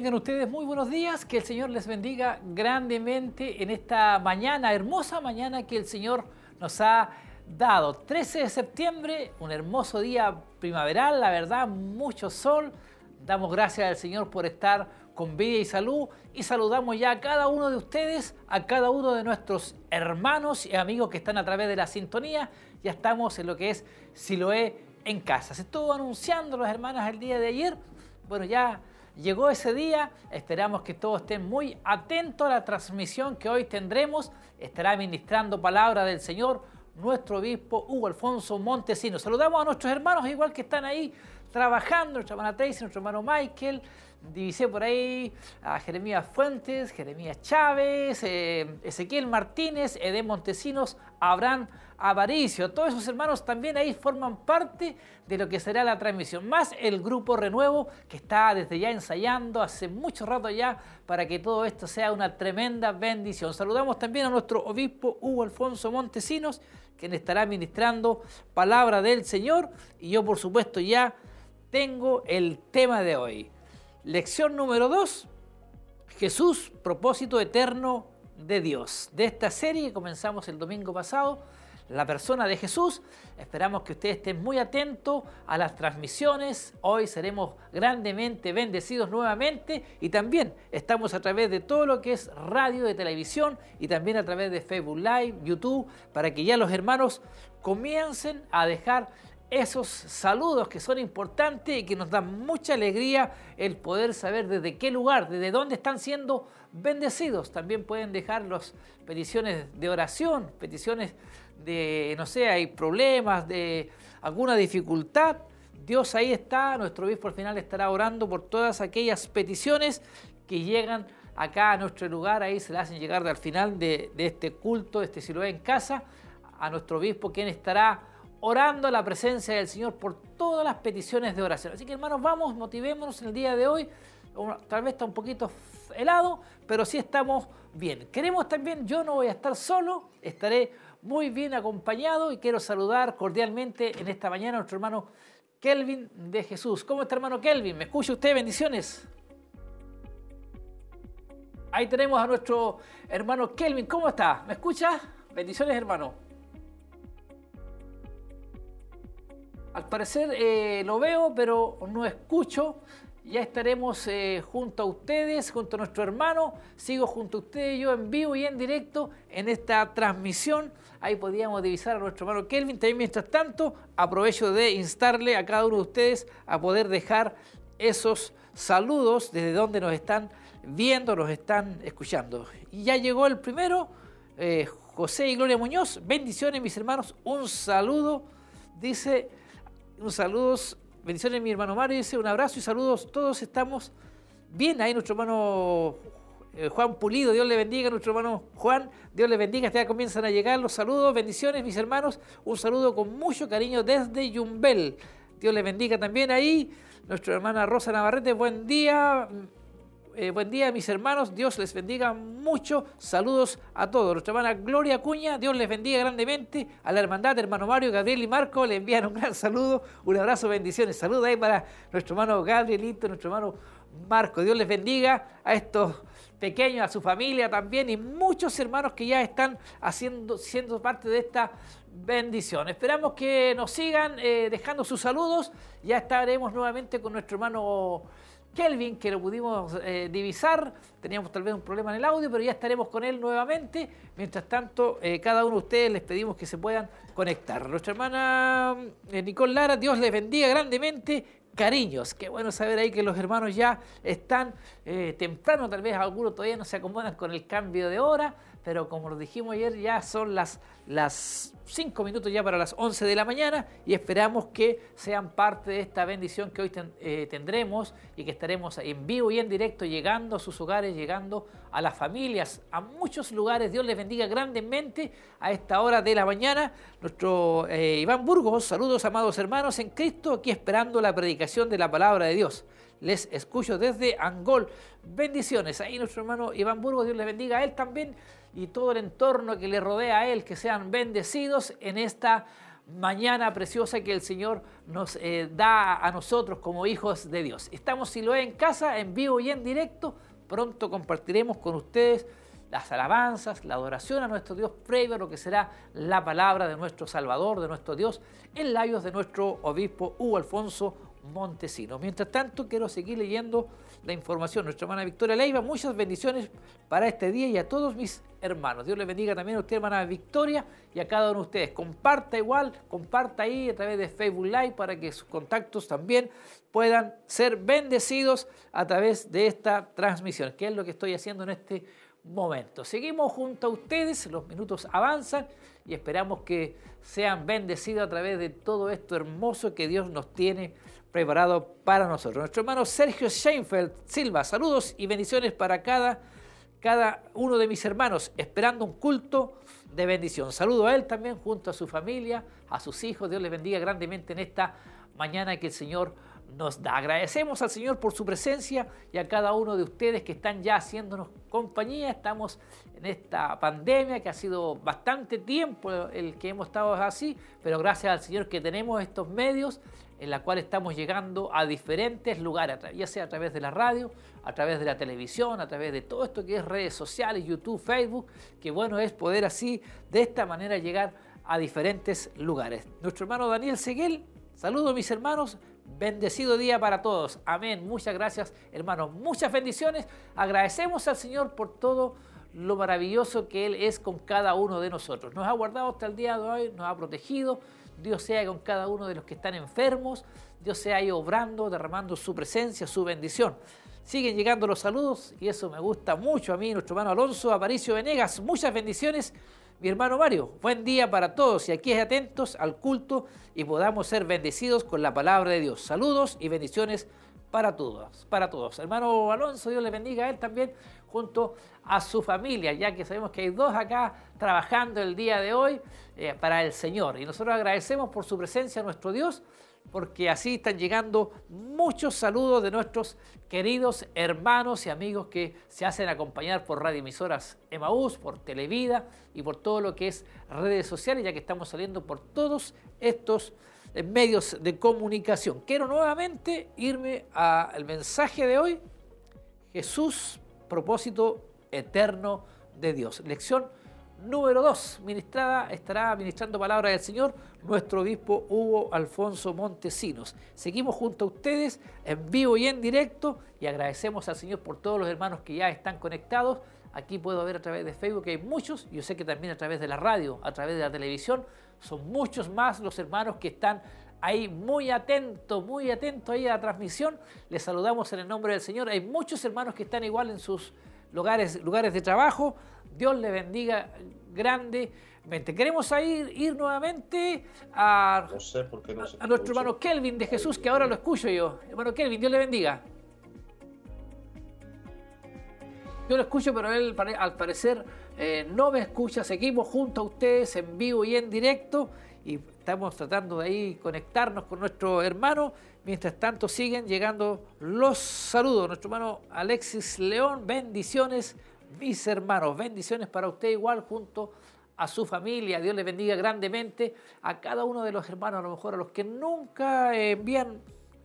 Tengan ustedes muy buenos días, que el Señor les bendiga grandemente en esta mañana, hermosa mañana que el Señor nos ha dado. 13 de septiembre, un hermoso día primaveral, la verdad, mucho sol. Damos gracias al Señor por estar con vida y salud y saludamos ya a cada uno de ustedes, a cada uno de nuestros hermanos y amigos que están a través de la sintonía. Ya estamos en lo que es Siloé en casa. Se estuvo anunciando las hermanas el día de ayer. Bueno, ya Llegó ese día, esperamos que todos estén muy atentos a la transmisión que hoy tendremos. Estará ministrando palabra del Señor nuestro obispo Hugo Alfonso Montesino. Saludamos a nuestros hermanos igual que están ahí trabajando, nuestra hermana Tracy, nuestro hermano Michael, divisé por ahí a Jeremías Fuentes, Jeremías Chávez, eh, Ezequiel Martínez, Edén Montesinos, Abraham Avaricio. Todos esos hermanos también ahí forman parte de lo que será la transmisión, más el grupo Renuevo que está desde ya ensayando hace mucho rato ya para que todo esto sea una tremenda bendición. Saludamos también a nuestro obispo Hugo Alfonso Montesinos, quien estará ministrando palabra del Señor y yo por supuesto ya tengo el tema de hoy. Lección número 2, Jesús, propósito eterno de Dios. De esta serie que comenzamos el domingo pasado, la persona de Jesús. Esperamos que ustedes estén muy atentos a las transmisiones. Hoy seremos grandemente bendecidos nuevamente y también estamos a través de todo lo que es radio, de televisión y también a través de Facebook Live, YouTube, para que ya los hermanos comiencen a dejar esos saludos que son importantes y que nos dan mucha alegría el poder saber desde qué lugar, desde dónde están siendo bendecidos. También pueden dejar las peticiones de oración, peticiones de, no sé, hay problemas, de alguna dificultad. Dios ahí está, nuestro obispo al final estará orando por todas aquellas peticiones que llegan acá a nuestro lugar, ahí se le hacen llegar al final de, este culto, de este Siloé en casa, a nuestro obispo, quien estará orando la presencia del Señor por todas las peticiones de oración. Así que hermanos, vamos, motivémonos en el día de hoy. Tal vez está un poquito helado, pero sí estamos bien. Queremos también, yo no voy a estar solo, estaré muy bien acompañado y quiero saludar cordialmente en esta mañana a nuestro hermano Kelvin de Jesús. ¿Cómo está hermano Kelvin? ¿Me escucha usted? Bendiciones. Ahí tenemos a nuestro hermano Kelvin. ¿Cómo está? ¿Me escucha? Bendiciones hermano. Al parecer eh, lo veo, pero no escucho. Ya estaremos eh, junto a ustedes, junto a nuestro hermano. Sigo junto a ustedes, yo en vivo y en directo en esta transmisión. Ahí podíamos divisar a nuestro hermano Kelvin. También, mientras tanto, aprovecho de instarle a cada uno de ustedes a poder dejar esos saludos desde donde nos están viendo, nos están escuchando. Y ya llegó el primero, eh, José y Gloria Muñoz. Bendiciones, mis hermanos. Un saludo. Dice un saludos, bendiciones mi hermano Mario, dice un abrazo y saludos, todos estamos bien ahí, nuestro hermano eh, Juan Pulido, Dios le bendiga, nuestro hermano Juan, Dios le bendiga, ya comienzan a llegar los saludos, bendiciones mis hermanos, un saludo con mucho cariño desde Yumbel, Dios le bendiga también ahí, nuestra hermana Rosa Navarrete, buen día, eh, buen día, mis hermanos. Dios les bendiga mucho. Saludos a todos. Nuestra hermana Gloria Cuña, Dios les bendiga grandemente. A la hermandad, hermano Mario, Gabriel y Marco, le envían un gran saludo, un abrazo, bendiciones. Saludos ahí para nuestro hermano Gabrielito, nuestro hermano Marco. Dios les bendiga a estos pequeños, a su familia también y muchos hermanos que ya están haciendo, siendo parte de esta bendición. Esperamos que nos sigan eh, dejando sus saludos. Ya estaremos nuevamente con nuestro hermano Kelvin, que lo pudimos eh, divisar. Teníamos tal vez un problema en el audio, pero ya estaremos con él nuevamente. Mientras tanto, eh, cada uno de ustedes les pedimos que se puedan conectar. Nuestra hermana Nicole Lara, Dios les bendiga grandemente. Cariños, qué bueno saber ahí que los hermanos ya están temprano, tal vez algunos todavía no se acomodan con el cambio de hora, pero como lo dijimos ayer, ya son las, las 5 minutos ya para las 11 de la mañana y esperamos que sean parte de esta bendición que hoy eh, tendremos y que estaremos en vivo y en directo llegando a sus hogares, llegando a las familias, a muchos lugares. Dios les bendiga grandemente a esta hora de la mañana. Nuestro eh, Iván Burgos, saludos amados hermanos en Cristo, aquí esperando la predicación de la palabra de Dios. Les escucho desde Angol. Bendiciones. Ahí nuestro hermano Iván Burgos, Dios les bendiga a él también y todo el entorno que le rodea a él, que sean bendecidos en esta mañana preciosa que el Señor nos eh, da a nosotros como hijos de Dios. Estamos si lo en casa, en vivo y en directo. Pronto compartiremos con ustedes las alabanzas, la adoración a nuestro Dios previo a lo que será la palabra de nuestro Salvador, de nuestro Dios, en labios de nuestro obispo Hugo Alfonso Montesino. Mientras tanto, quiero seguir leyendo la información. Nuestra hermana Victoria Leiva, muchas bendiciones para este día y a todos mis hermanos. Dios les bendiga también a usted, hermana Victoria, y a cada uno de ustedes. Comparta igual, comparta ahí a través de Facebook Live para que sus contactos también puedan ser bendecidos a través de esta transmisión, que es lo que estoy haciendo en este momento. Seguimos junto a ustedes, los minutos avanzan y esperamos que sean bendecidos a través de todo esto hermoso que Dios nos tiene preparado para nosotros. Nuestro hermano Sergio Sheinfeld Silva, saludos y bendiciones para cada, cada uno de mis hermanos, esperando un culto de bendición. Saludo a él también junto a su familia, a sus hijos. Dios les bendiga grandemente en esta mañana que el Señor nos da. Agradecemos al Señor por su presencia y a cada uno de ustedes que están ya haciéndonos compañía. Estamos en esta pandemia que ha sido bastante tiempo el que hemos estado así, pero gracias al Señor que tenemos estos medios en la cual estamos llegando a diferentes lugares, ya sea a través de la radio, a través de la televisión, a través de todo esto que es redes sociales, YouTube, Facebook, que bueno es poder así, de esta manera llegar a diferentes lugares. Nuestro hermano Daniel Seguel, saludos mis hermanos, Bendecido día para todos. Amén. Muchas gracias, hermanos. Muchas bendiciones. Agradecemos al Señor por todo lo maravilloso que Él es con cada uno de nosotros. Nos ha guardado hasta el día de hoy, nos ha protegido. Dios sea con cada uno de los que están enfermos. Dios sea ahí obrando, derramando su presencia, su bendición. Siguen llegando los saludos y eso me gusta mucho a mí, nuestro hermano Alonso Aparicio Venegas. Muchas bendiciones mi hermano Mario, buen día para todos y aquí atentos al culto y podamos ser bendecidos con la palabra de Dios. Saludos y bendiciones para todos, para todos. Hermano Alonso, Dios le bendiga a él también junto a su familia, ya que sabemos que hay dos acá trabajando el día de hoy eh, para el Señor. Y nosotros agradecemos por su presencia a nuestro Dios porque así están llegando muchos saludos de nuestros queridos hermanos y amigos que se hacen acompañar por radioemisoras Emaús, por Televida y por todo lo que es redes sociales, ya que estamos saliendo por todos estos eh, medios de comunicación. Quiero nuevamente irme al mensaje de hoy, Jesús, propósito eterno de Dios. Lección número 2, ministrada, estará ministrando palabra del Señor nuestro obispo Hugo Alfonso Montesinos. Seguimos junto a ustedes en vivo y en directo y agradecemos al Señor por todos los hermanos que ya están conectados. Aquí puedo ver a través de Facebook que hay muchos, yo sé que también a través de la radio, a través de la televisión, son muchos más los hermanos que están ahí muy atentos, muy atentos ahí a la transmisión. Les saludamos en el nombre del Señor. Hay muchos hermanos que están igual en sus lugares, lugares de trabajo. Dios le bendiga grandemente. Queremos ir, ir nuevamente a, a, nuestro hermano Kelvin de Jesús, que ahora lo escucho yo. Hermano Kelvin, Dios le bendiga. Yo lo escucho, pero él al parecer eh, no me escucha. Seguimos junto a ustedes en vivo y en directo y estamos tratando de ahí conectarnos con nuestro hermano. Mientras tanto siguen llegando los saludos. Nuestro hermano Alexis León, bendiciones mis hermanos, bendiciones para usted igual junto a su familia. Dios le bendiga grandemente a cada uno de los hermanos, a lo mejor a los que nunca envían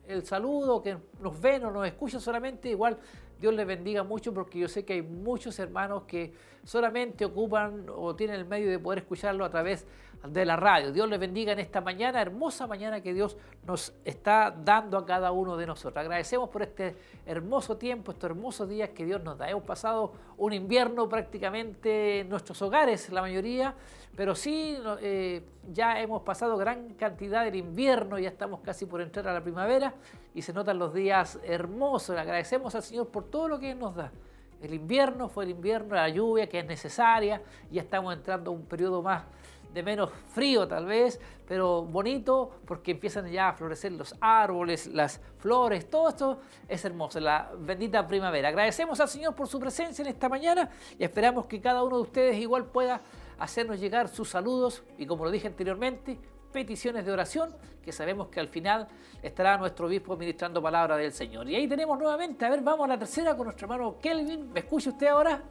el saludo, que nos ven o nos escuchan solamente, igual Dios les bendiga mucho porque yo sé que hay muchos hermanos que solamente ocupan o tienen el medio de poder escucharlo a través de la radio. Dios les bendiga en esta mañana, hermosa mañana que Dios nos está dando a cada uno de nosotros. Agradecemos por este hermoso tiempo, estos hermosos días que Dios nos da. Hemos pasado un invierno prácticamente en nuestros hogares, la mayoría, pero sí eh, ya hemos pasado gran cantidad del invierno, ya estamos casi por entrar a la primavera y se notan los días hermosos. agradecemos al Señor por todo lo que nos da. El invierno fue el invierno, la lluvia que es necesaria, ya estamos entrando a un periodo más de menos frío tal vez, pero bonito porque empiezan ya a florecer los árboles, las flores, todo esto es hermoso, la bendita primavera. Agradecemos al Señor por su presencia en esta mañana y esperamos que cada uno de ustedes igual pueda hacernos llegar sus saludos y como lo dije anteriormente, peticiones de oración, que sabemos que al final estará nuestro obispo ministrando palabra del Señor. Y ahí tenemos nuevamente, a ver, vamos a la tercera con nuestro hermano Kelvin. ¿Me escucha usted ahora?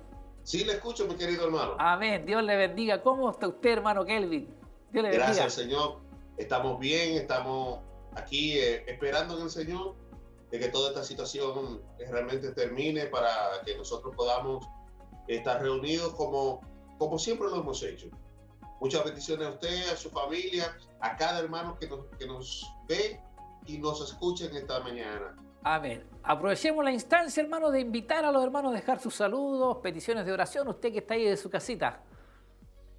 Sí, le escucho, mi querido hermano. Amén. Dios le bendiga. ¿Cómo está usted, hermano Kelvin? Dios le bendiga. Gracias, Señor. estamos bien, estamos aquí eh, esperando en el Señor de que toda esta situación realmente termine para que nosotros podamos estar reunidos como, como siempre lo hemos hecho. Muchas bendiciones a usted, a su familia, a cada hermano que nos, que nos ve y nos escucha en esta mañana. Amén. Aprovechemos la instancia, hermano, de invitar a los hermanos a dejar sus saludos, peticiones de oración, usted que está ahí de su casita.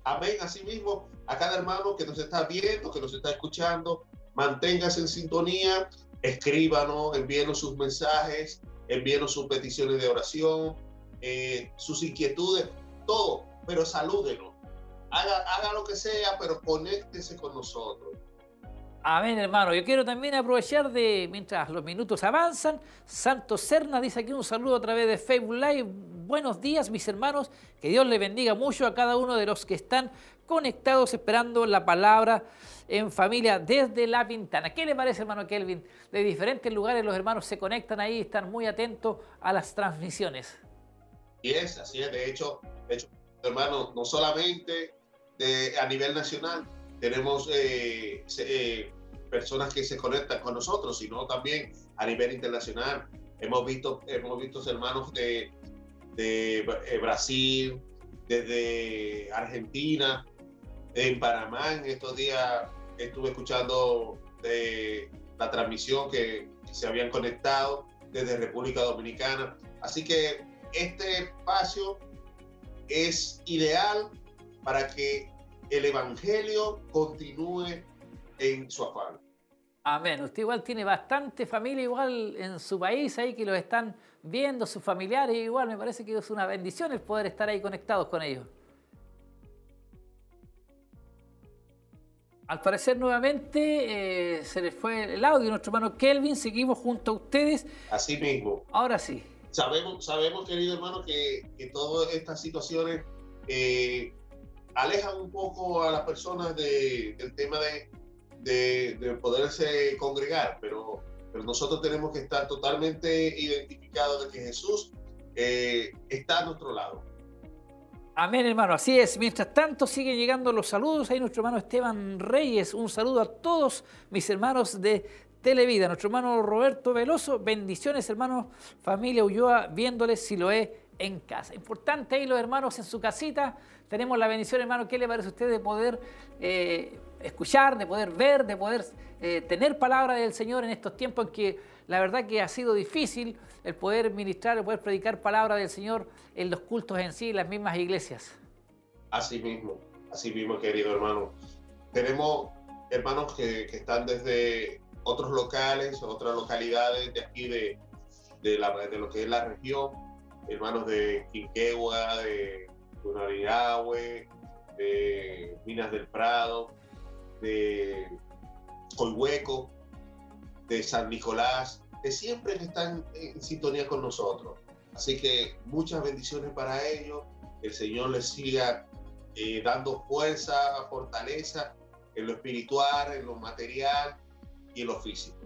Amén. Asimismo, a cada hermano que nos está viendo, que nos está escuchando, manténgase en sintonía, escríbanos, envíenos sus mensajes, envíenos sus peticiones de oración, eh, sus inquietudes, todo, pero salúdenos. Haga, haga lo que sea, pero conéctese con nosotros. Amén, hermano. Yo quiero también aprovechar de, mientras los minutos avanzan, Santo Serna dice aquí un saludo a través de Facebook Live. Buenos días, mis hermanos. Que Dios le bendiga mucho a cada uno de los que están conectados esperando la palabra en familia desde la ventana. ¿Qué le parece, hermano Kelvin? De diferentes lugares los hermanos se conectan ahí, están muy atentos a las transmisiones. Y es, así es. De hecho, de hecho hermano, no solamente a nivel nacional, tenemos eh, eh, personas que se conectan con nosotros, sino también a nivel internacional. Hemos visto, hemos visto hermanos de, de eh, Brasil, desde Argentina, en Panamá. En estos días estuve escuchando de la transmisión que, se habían conectado desde República Dominicana. Así que este espacio es ideal para que el Evangelio continúe en su afán. Amén. Usted igual tiene bastante familia igual en su país ahí que lo están viendo, sus familiares igual. Me parece que es una bendición el poder estar ahí conectados con ellos. Al parecer nuevamente eh, se les fue el audio nuestro hermano Kelvin. Seguimos junto a ustedes. Así mismo. Ahora sí. Sabemos, sabemos querido hermano, que, todas estas situaciones eh, alejan un poco a las personas del tema de, de, poderse congregar, pero, pero nosotros tenemos que estar totalmente identificados de que Jesús eh, está a nuestro lado. Amén, hermano. Así es. Mientras tanto, siguen llegando los saludos. Ahí nuestro hermano Esteban Reyes. Un saludo a todos mis hermanos de Televida. Nuestro hermano Roberto Veloso. Bendiciones, hermanos. Familia Ulloa, viéndoles si lo he en casa. Importante ahí los hermanos en su casita. Tenemos la bendición, hermano, ¿qué le parece a usted de poder eh, escuchar, de poder ver, de poder eh, tener palabra del Señor en estos tiempos en que la verdad que ha sido difícil el poder ministrar, el poder predicar palabra del Señor en los cultos en sí, en las mismas iglesias? Así mismo, así mismo, querido hermano. Tenemos hermanos que, están desde otros locales, otras localidades de aquí de, de, la, de lo que es la región, hermanos de Quinquegua, de Cunarigahue, de Minas del Prado, de Colhueco, de San Nicolás, que siempre están en sintonía con nosotros. Así que muchas bendiciones para ellos. El Señor les siga eh, dando fuerza, fortaleza en lo espiritual, en lo material y en lo físico.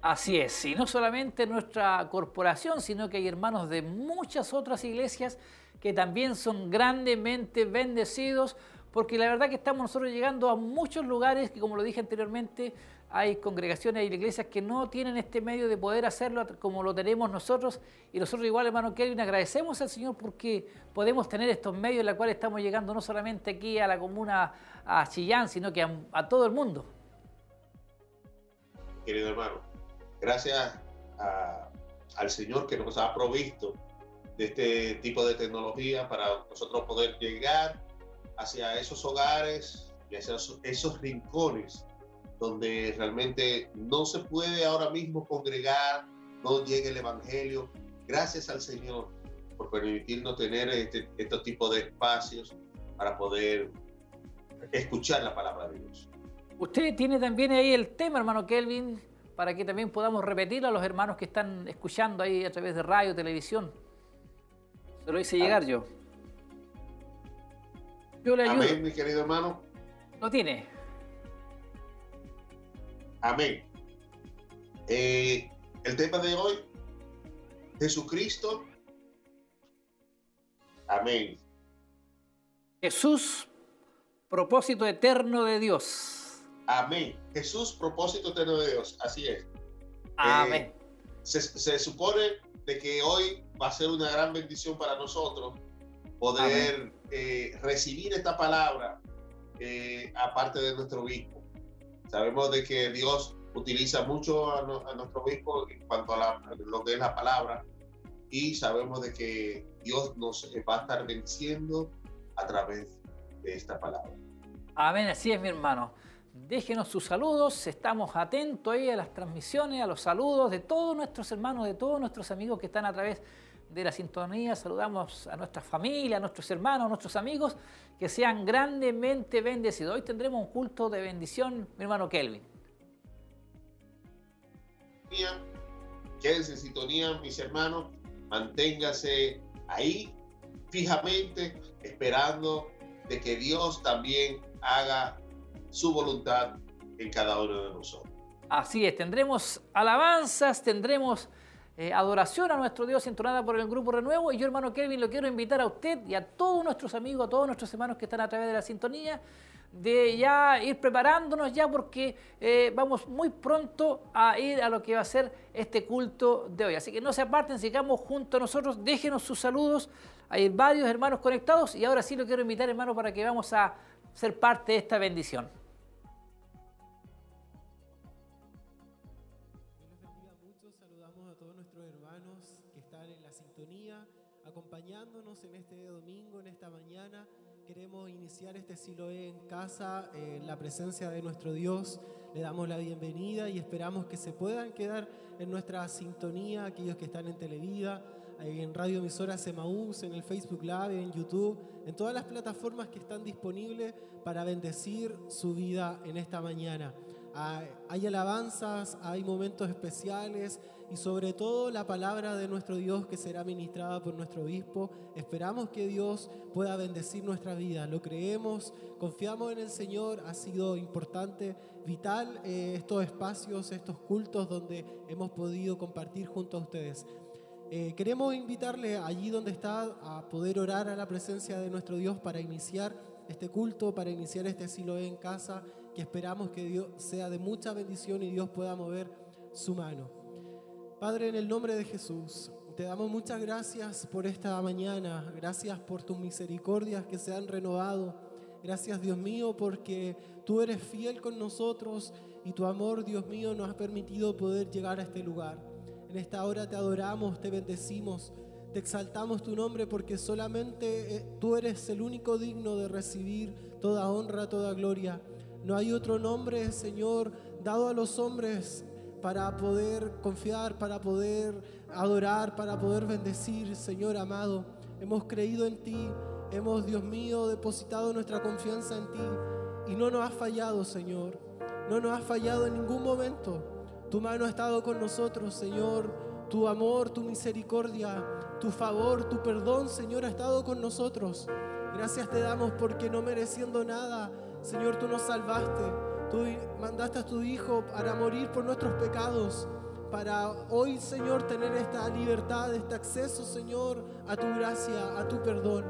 Así es, y no solamente nuestra corporación, sino que hay hermanos de muchas otras iglesias que también son grandemente bendecidos, porque la verdad que estamos nosotros llegando a muchos lugares que, como lo dije anteriormente, hay congregaciones, hay iglesias que no tienen este medio de poder hacerlo como lo tenemos nosotros, y nosotros igual, hermano Kelvin, agradecemos al Señor porque podemos tener estos medios en los cuales estamos llegando no solamente aquí a la comuna, a Chillán, sino que a todo el mundo. Querido hermano, gracias al Señor que nos ha provisto de este tipo de tecnología para nosotros poder llegar hacia esos hogares y hacia esos, rincones donde realmente no se puede ahora mismo congregar, no llega el Evangelio. Gracias al Señor por permitirnos tener este, estos tipos de espacios para poder escuchar la palabra de Dios. Usted tiene también ahí el tema, hermano Kelvin, para que también podamos repetir a los hermanos que están escuchando ahí a través de radio, televisión. Se lo hice llegar yo. Yo le ayudo. Amén, mi querido hermano. ¿Lo tiene? Amén. Eh, el tema de hoy, Jesucristo. Amén. Jesús, propósito eterno de Dios. Amén. Jesús, propósito eterno de Dios. Así es. Amén. Eh, se, se, supone de que hoy va a ser una gran bendición para nosotros poder eh, recibir esta palabra eh, aparte de nuestro obispo. Sabemos de que Dios utiliza mucho a, a nuestro obispo en cuanto a, la, lo que es la palabra y sabemos de que Dios nos va a estar venciendo a través de esta palabra. Amén, así es mi hermano. Déjenos sus saludos, estamos atentos ahí a las transmisiones, a los saludos de todos nuestros hermanos, de todos nuestros amigos que están a través de la sintonía. Saludamos a nuestra familia, a nuestros hermanos, a nuestros amigos, que sean grandemente bendecidos. Hoy tendremos un culto de bendición, mi hermano Kelvin. Quédense en sintonía, mis hermanos, manténgase ahí fijamente, esperando de que Dios también haga su voluntad en cada uno de nosotros. Así es, tendremos alabanzas, tendremos eh, adoración a nuestro Dios entonada por el Grupo Renuevo. Y yo, hermano Kevin, lo quiero invitar a usted y a todos nuestros amigos, a todos nuestros hermanos que están a través de la sintonía, de ya ir preparándonos ya porque eh, vamos muy pronto a ir a lo que va a ser este culto de hoy. Así que no se aparten, sigamos junto a nosotros, déjenos sus saludos. Hay varios hermanos conectados y ahora sí lo quiero invitar, hermano, para que vamos a ser parte de esta bendición. Acompañándonos en este domingo, en esta mañana. Queremos iniciar este Siloé en casa, en la presencia de nuestro Dios. Le damos la bienvenida y esperamos que se puedan quedar en nuestra sintonía, aquellos que están en Televida, en Radio Emisora Semaús, en el Facebook Live, en YouTube, en todas las plataformas que están disponibles para bendecir su vida en esta mañana. Hay alabanzas, hay momentos especiales y sobre todo la palabra de nuestro Dios que será ministrada por nuestro obispo. Esperamos que Dios pueda bendecir nuestra vida. Lo creemos, confiamos en el Señor. Ha sido importante, vital eh, estos espacios, estos cultos donde hemos podido compartir junto a ustedes. Eh, queremos invitarle allí donde está a poder orar a la presencia de nuestro Dios para iniciar este culto, para iniciar este Siloé en casa, que esperamos que Dios sea de mucha bendición y Dios pueda mover su mano. Padre, en el nombre de Jesús, te damos muchas gracias por esta mañana, gracias por tus misericordias que se han renovado. Gracias Dios mío porque tú eres fiel con nosotros y tu amor Dios mío nos ha permitido poder llegar a este lugar. En esta hora te adoramos, te bendecimos, te exaltamos tu nombre porque solamente eh, tú eres el único digno de recibir toda honra, toda gloria. No hay otro nombre, Señor, dado a los hombres para poder confiar, para poder adorar, para poder bendecir, Señor amado. Hemos creído en ti, hemos, Dios mío, depositado nuestra confianza en ti y no nos has fallado, Señor. No nos has fallado en ningún momento. Tu mano ha estado con nosotros, Señor. Tu amor, tu misericordia, tu favor, tu perdón, Señor, ha estado con nosotros. Gracias te damos porque no mereciendo nada, Señor, tú nos salvaste. Tú mandaste a tu Hijo para morir por nuestros pecados, para hoy, Señor, tener esta libertad, este acceso, Señor, a tu gracia, a tu perdón.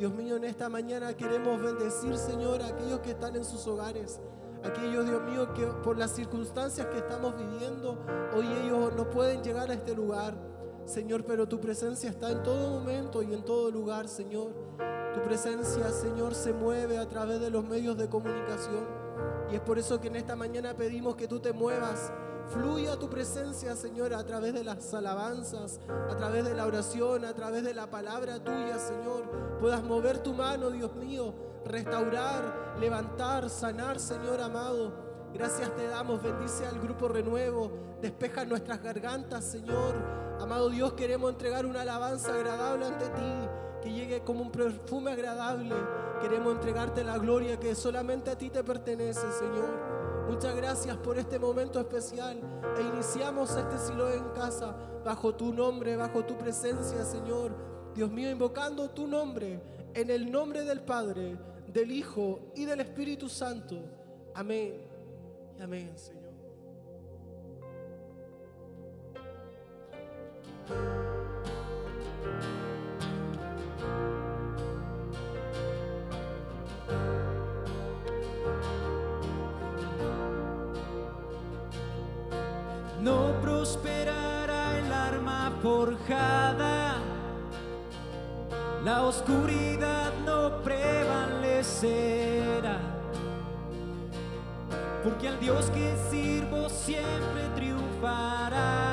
Dios mío, en esta mañana queremos bendecir, Señor, a aquellos que están en sus hogares aquellos, Dios mío, que por las circunstancias que estamos viviendo, hoy ellos no pueden llegar a este lugar. Señor, pero tu presencia está en todo momento y en todo lugar, Señor. Tu presencia, Señor, se mueve a través de los medios de comunicación. Y es por eso que en esta mañana pedimos que tú te muevas. Fluya tu presencia, Señor, a través de las alabanzas, a través de la oración, a través de la palabra tuya, Señor. Puedas mover tu mano, Dios mío, restaurar, levantar, sanar, Señor amado. Gracias te damos, bendice al grupo Renuevo, despeja nuestras gargantas, Señor. Amado Dios, queremos entregar una alabanza agradable ante ti, que llegue como un perfume agradable. Queremos entregarte la gloria que solamente a ti te pertenece, Señor. Muchas gracias por este momento especial e iniciamos este silo en casa bajo tu nombre, bajo tu presencia, Señor. Dios mío, invocando tu nombre, en el nombre del Padre, del Hijo y del Espíritu Santo. Amén. Y amén, Señor. no prosperará el arma forjada, la oscuridad no prevalecerá, porque al Dios que sirvo siempre triunfará.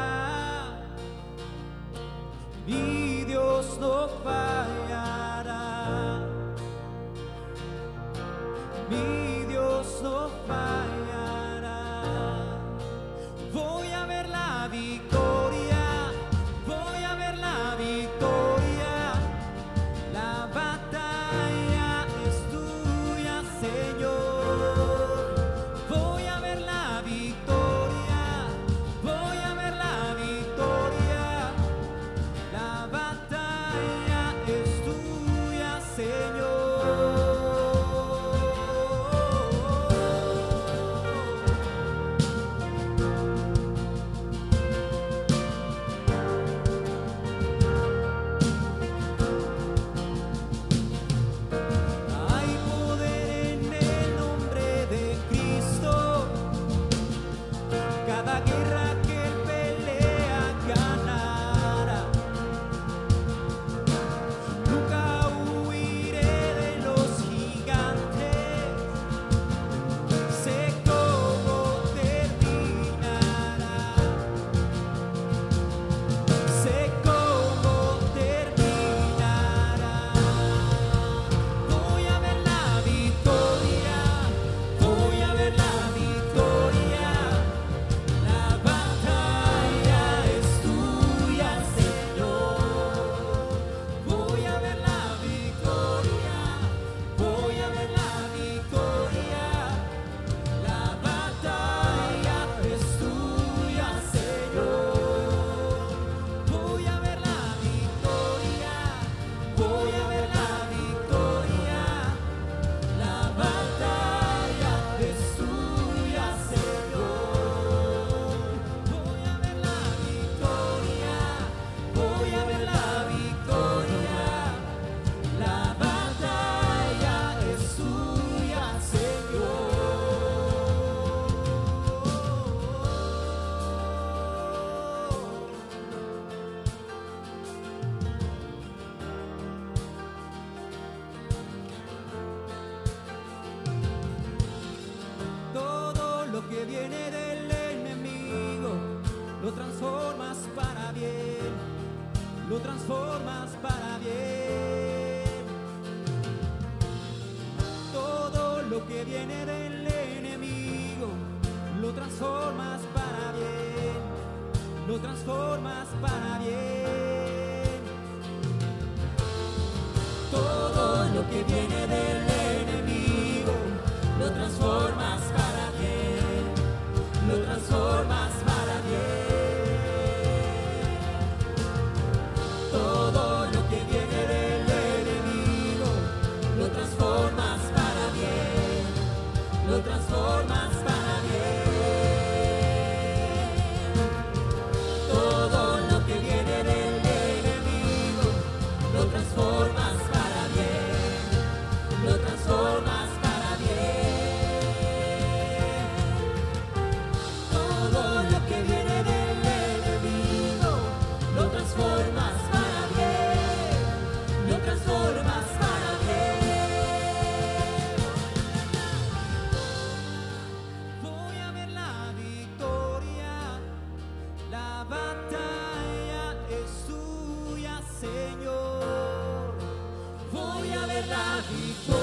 Navidad.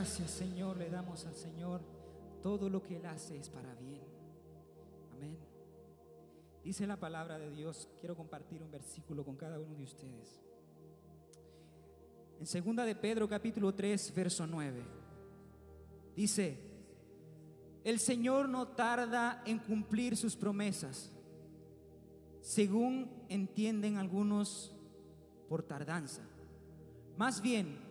Gracias Señor, le damos al Señor. Todo lo que Él hace es para bien. Amén. Dice la palabra de Dios, quiero compartir un versículo con cada uno de ustedes. En segunda de Pedro capítulo 3, verso 9. Dice, el Señor no tarda en cumplir sus promesas, según entienden algunos por tardanza. Más bien,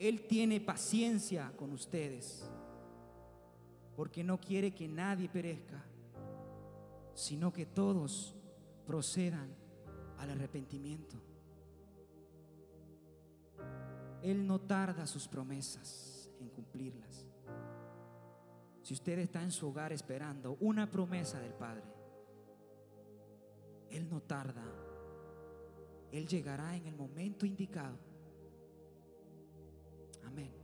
Él tiene paciencia con ustedes, porque no quiere que nadie perezca, sino que todos procedan al arrepentimiento. Él no tarda sus promesas en cumplirlas. Si usted está en su hogar esperando una promesa del Padre, Él no tarda. Él llegará en el momento indicado. Amén.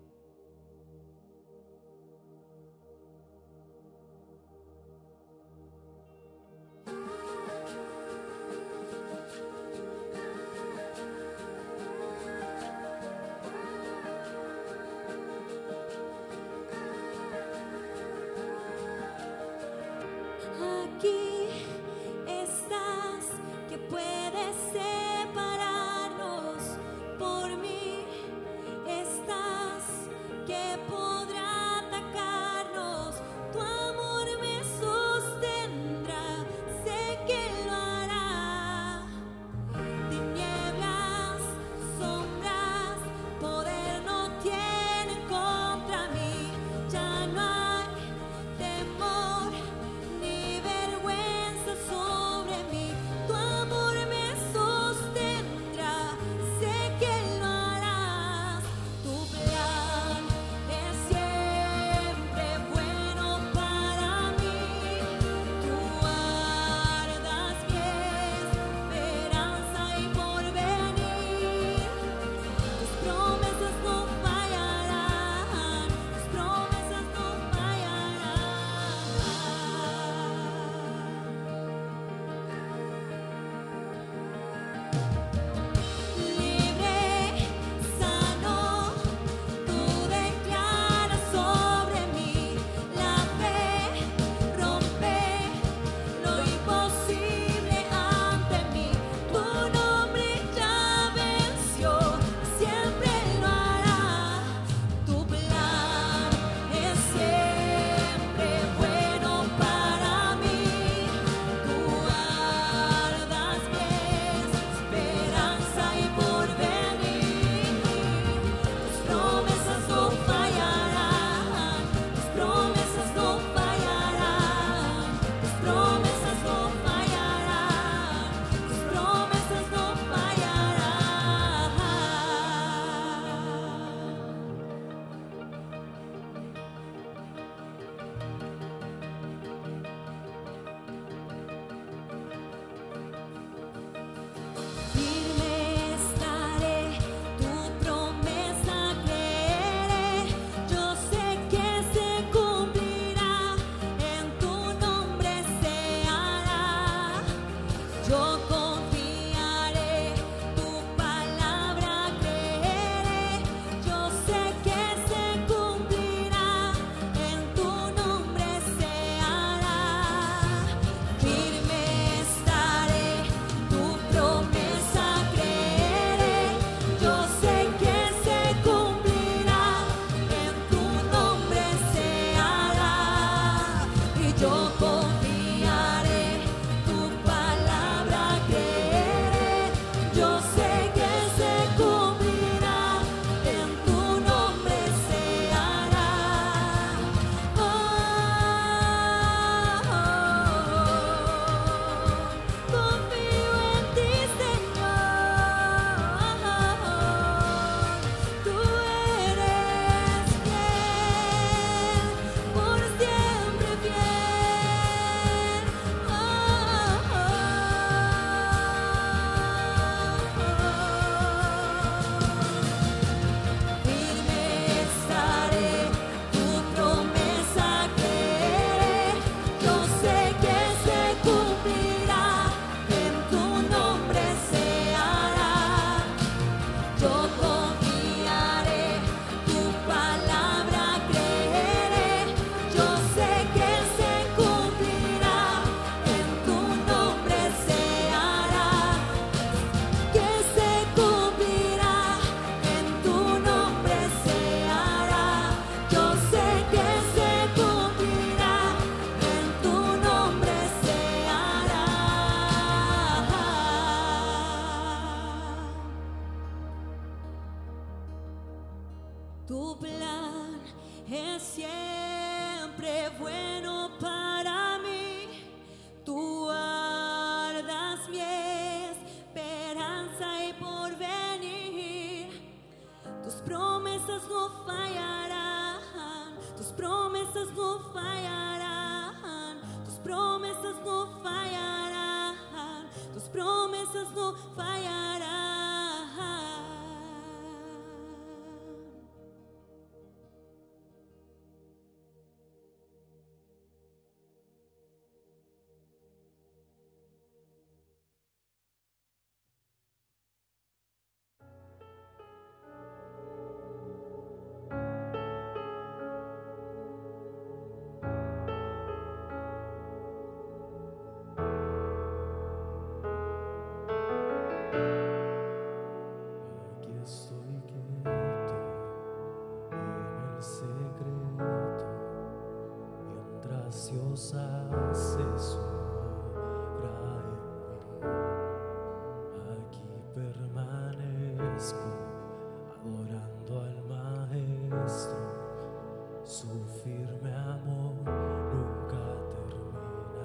su firme amor nunca termina.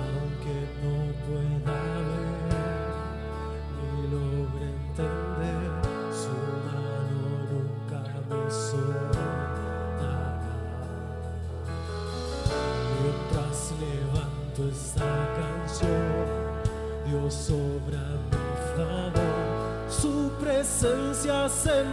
Aunque no pueda ver ni logre entender, su mano nunca me soltará. Mientras levanto esta canción, Dios obra mi favor, su presencia se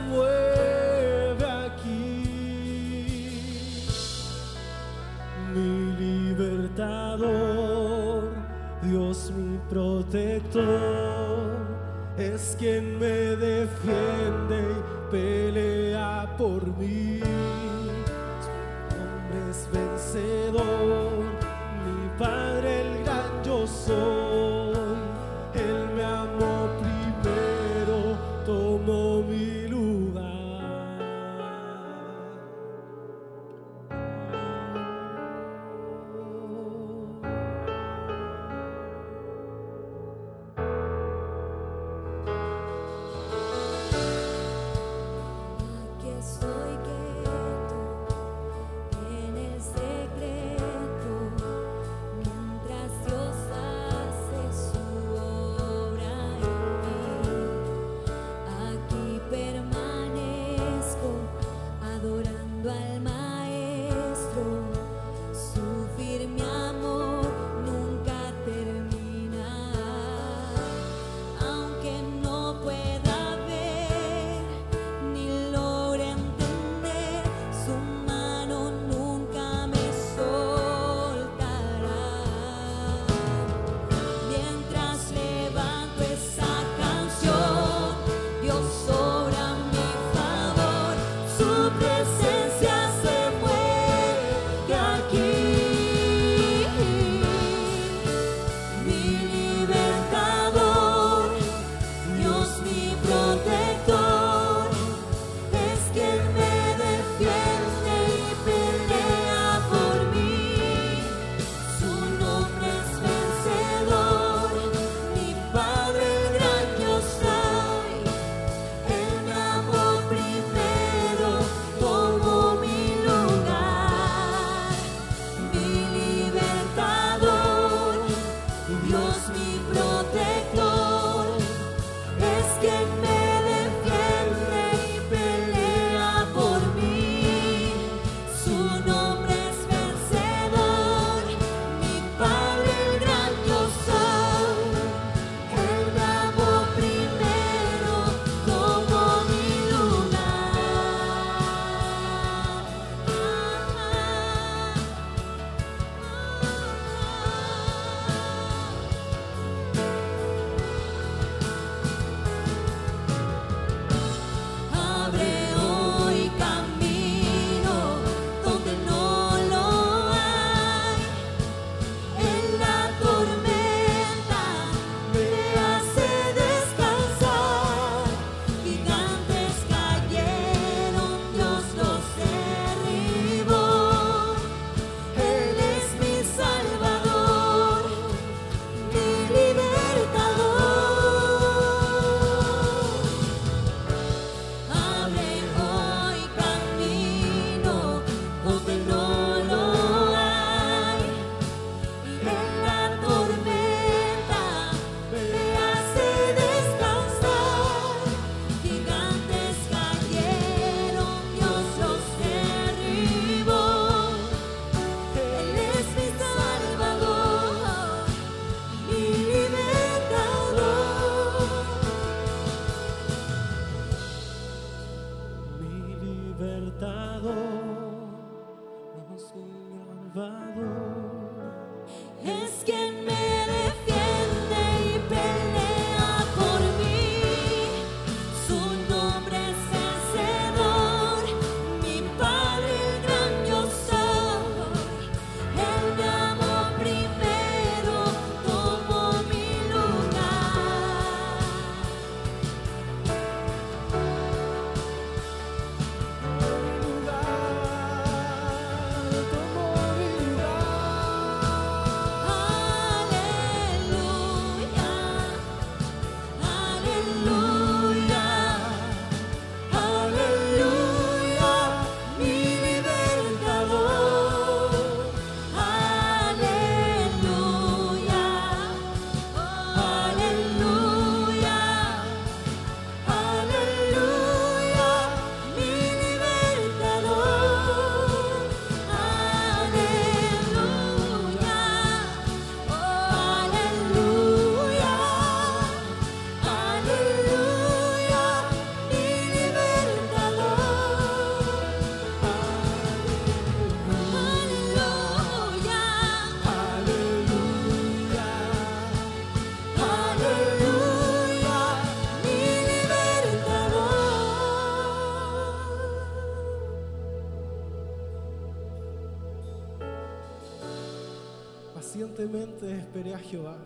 Esperé a Jehová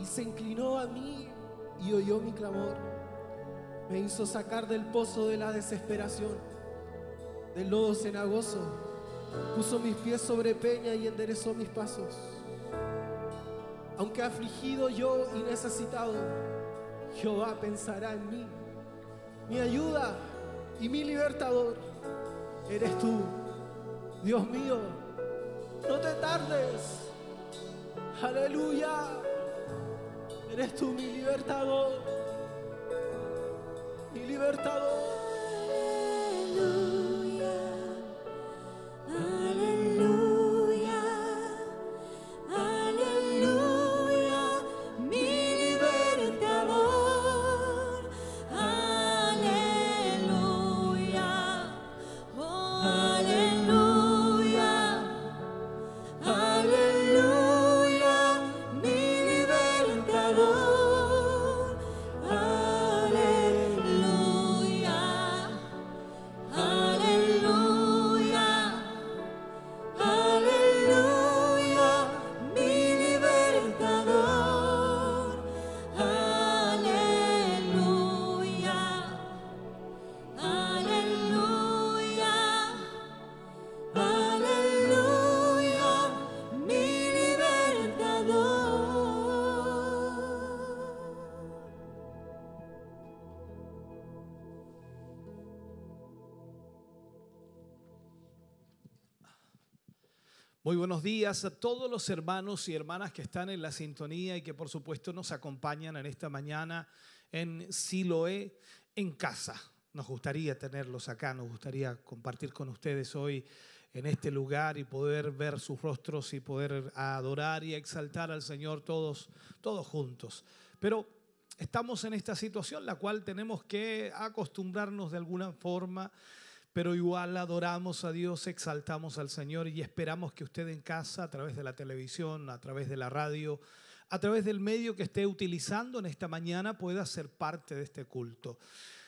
y se inclinó a mí y oyó mi clamor. Me hizo sacar del pozo de la desesperación, del lodo cenagoso. Puso mis pies sobre peña y enderezó mis pasos. Aunque afligido yo y necesitado, Jehová pensará en mí. Mi ayuda y mi libertador eres tú, Dios mío. No te tardes. Aleluya. Eres tú mi libertador. Mi libertador. Buenos días a todos los hermanos y hermanas que están en la sintonía y que por supuesto nos acompañan en esta mañana en Siloé, en casa. Nos gustaría tenerlos acá, nos gustaría compartir con ustedes hoy en este lugar y poder ver sus rostros y poder adorar y exaltar al Señor todos, todos juntos. Pero estamos en esta situación la cual tenemos que acostumbrarnos de alguna forma pero igual adoramos a Dios, exaltamos al Señor y esperamos que usted en casa, a través de la televisión, a través de la radio, a través del medio que esté utilizando en esta mañana, pueda ser parte de este culto.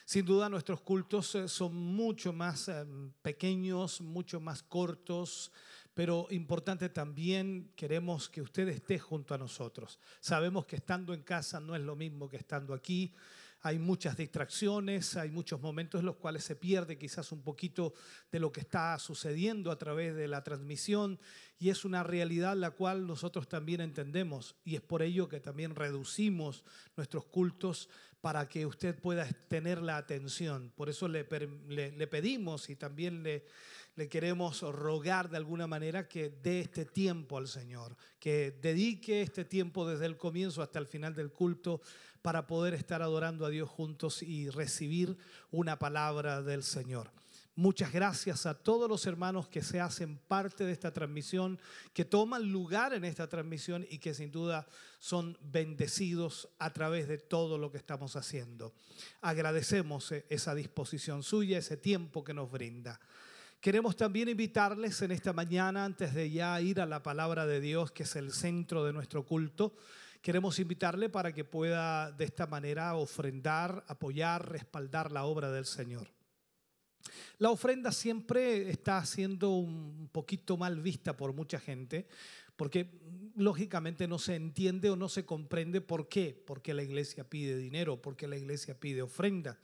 Sin duda nuestros cultos eh, son mucho más eh, pequeños, mucho más cortos, pero importante también queremos que usted esté junto a nosotros. Sabemos que estando en casa no es lo mismo que estando aquí hay muchas distracciones, hay muchos momentos en los cuales se pierde quizás un poquito de lo que está sucediendo a través de la transmisión y es una realidad la cual nosotros también entendemos y es por ello que también reducimos nuestros cultos para que usted pueda tener la atención. Por eso le, pedimos y también le, le queremos rogar de alguna manera que dé este tiempo al Señor, que dedique este tiempo desde el comienzo hasta el final del culto para poder estar adorando a Dios juntos y recibir una palabra del Señor. Muchas gracias a todos los hermanos que se hacen parte de esta transmisión, que toman lugar en esta transmisión y que sin duda son bendecidos a través de todo lo que estamos haciendo. Agradecemos eh, esa disposición suya, ese tiempo que nos brinda. Queremos también invitarles en esta mañana, antes de ya ir a la palabra de Dios, que es el centro de nuestro culto, queremos invitarle para que pueda de esta manera ofrendar, apoyar, respaldar la obra del Señor. La ofrenda siempre está siendo un poquito mal vista por mucha gente, porque lógicamente no se entiende o no se comprende por qué, porque la iglesia pide dinero, porque la iglesia pide ofrenda,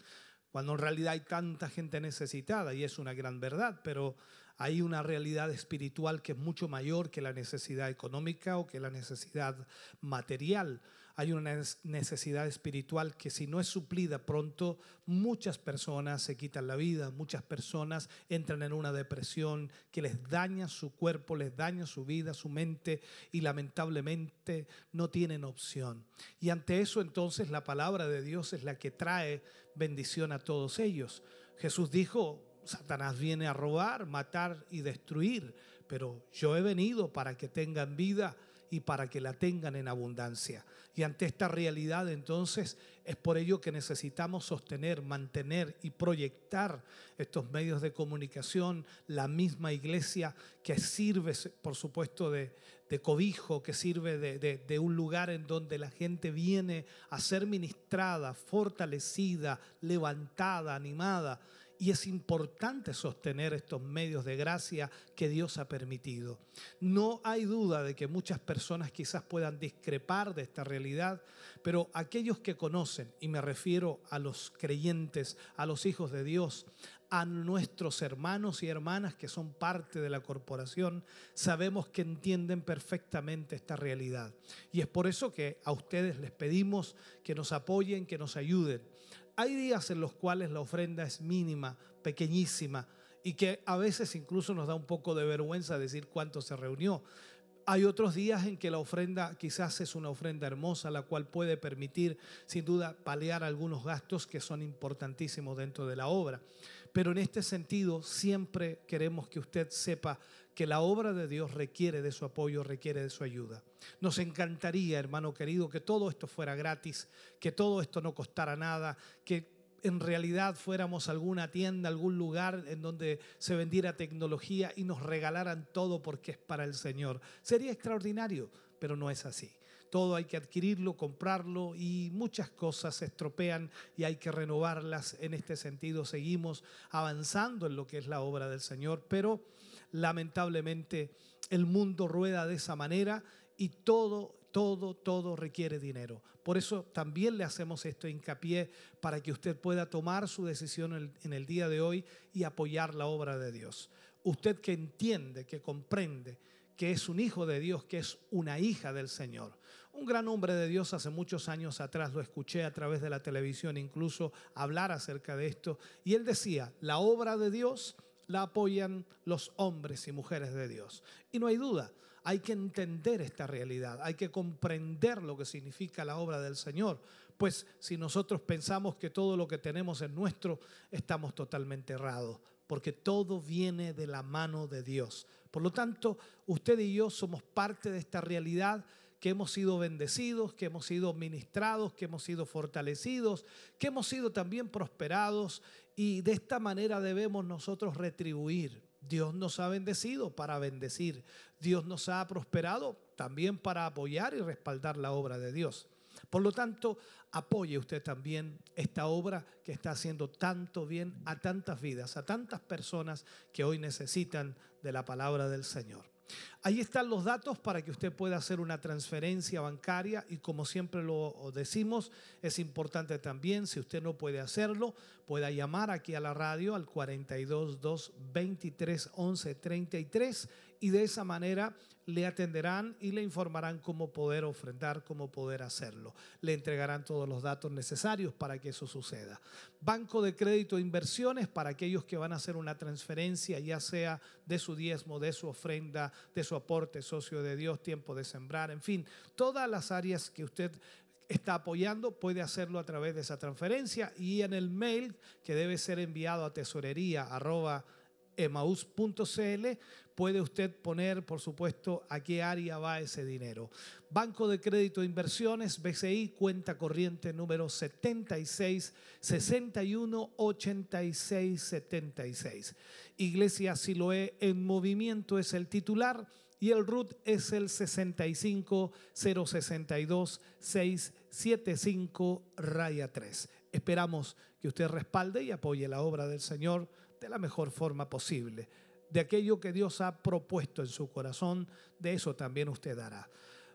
cuando en realidad hay tanta gente necesitada y es una gran verdad, pero hay una realidad espiritual que es mucho mayor que la necesidad económica o que la necesidad material hay una necesidad espiritual que si no es suplida pronto, muchas personas se quitan la vida, muchas personas entran en una depresión que les daña su cuerpo, les daña su vida, su mente y lamentablemente no tienen opción. Y ante eso entonces la palabra de Dios es la que trae bendición a todos ellos. Jesús dijo, Satanás viene a robar, matar y destruir, pero yo he venido para que tengan vida y para que la tengan en abundancia. Y ante esta realidad entonces es por ello que necesitamos sostener, mantener y proyectar estos medios de comunicación, la misma iglesia que sirve, por supuesto, de, cobijo, que sirve de, un lugar en donde la gente viene a ser ministrada, fortalecida, levantada, animada y es importante sostener estos medios de gracia que Dios ha permitido. No hay duda de que muchas personas quizás puedan discrepar de esta realidad, pero aquellos que conocen, y me refiero a los creyentes, a los hijos de Dios, a nuestros hermanos y hermanas que son parte de la corporación, sabemos que entienden perfectamente esta realidad. Y es por eso que a ustedes les pedimos que nos apoyen, que nos ayuden. Hay días en los cuales la ofrenda es mínima, pequeñísima, y que a veces incluso nos da un poco de vergüenza decir cuánto se reunió. Hay otros días en que la ofrenda quizás es una ofrenda hermosa, la cual puede permitir sin duda paliar algunos gastos que son importantísimos dentro de la obra. Pero en este sentido siempre queremos que usted sepa que la obra de Dios requiere de su apoyo, requiere de su ayuda. Nos encantaría, hermano querido, que todo esto fuera gratis, que todo esto no costara nada, que en realidad fuéramos a alguna tienda, algún lugar en donde se vendiera tecnología y nos regalaran todo porque es para el Señor. Sería extraordinario, pero no es así. Todo hay que adquirirlo, comprarlo y muchas cosas se estropean y hay que renovarlas. En este sentido seguimos avanzando en lo que es la obra del Señor, pero lamentablemente el mundo rueda de esa manera y todo, todo, todo requiere dinero. Por eso también le hacemos esto hincapié para que usted pueda tomar su decisión en el día de hoy y apoyar la obra de Dios. Usted que entiende, que comprende que es un hijo de Dios, que es una hija del Señor. Un gran hombre de Dios hace muchos años atrás lo escuché a través de la televisión incluso hablar acerca de esto y él decía, la obra de Dios la apoyan los hombres y mujeres de Dios. Y no hay duda, hay que entender esta realidad, hay que comprender lo que significa la obra del Señor. Pues si nosotros pensamos que todo lo que tenemos es nuestro, estamos totalmente errados, porque todo viene de la mano de Dios. Por lo tanto, usted y yo somos parte de esta realidad que hemos sido bendecidos, que hemos sido ministrados, que hemos sido fortalecidos, que hemos sido también prosperados y de esta manera debemos nosotros retribuir. Dios nos ha bendecido para bendecir. Dios nos ha prosperado también para apoyar y respaldar la obra de Dios. Por lo tanto, apoye usted también esta obra que está haciendo tanto bien a tantas vidas, a tantas personas que hoy necesitan de la palabra del Señor. Ahí están los datos para que usted pueda hacer una transferencia bancaria y como siempre lo decimos, es importante también, si usted no puede hacerlo, pueda llamar aquí a la radio al 42 2 23 11 33 y de esa manera le atenderán y le informarán cómo poder ofrendar, cómo poder hacerlo. Le entregarán todos los datos necesarios para que eso suceda. Banco de crédito e inversiones para aquellos que van a hacer una transferencia, ya sea de su diezmo, de su ofrenda, de su aporte, socio de Dios, tiempo de sembrar, en fin, todas las áreas que usted está apoyando puede hacerlo a través de esa transferencia y en el mail que debe ser enviado a tesorería emaus.cl puede usted poner, por supuesto, a qué área va ese dinero. Banco de Crédito de Inversiones, BCI, cuenta corriente número 76 61 86 76. Iglesia Siloé en movimiento es el titular y el RUT es el 65 062 675 raya 3. Esperamos que usted respalde y apoye la obra del Señor de la mejor forma posible. De aquello que Dios ha propuesto en su corazón, de eso también usted dará.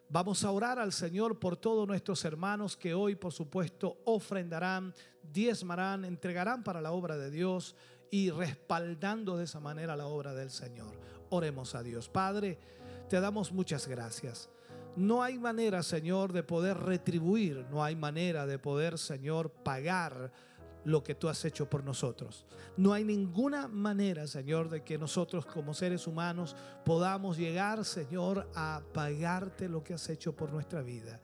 Vamos a orar al Señor por todos nuestros hermanos que hoy, por supuesto, ofrendarán, diezmarán, entregarán para la obra de Dios y respaldando de esa manera la obra del Señor. Oremos a Dios. Padre, te damos muchas gracias. No hay manera, Señor, de poder retribuir, no hay manera de poder, Señor, pagar lo que tú has hecho por nosotros. No hay ninguna manera, Señor, de que nosotros como seres humanos podamos llegar, Señor, a pagarte lo que has hecho por nuestra vida.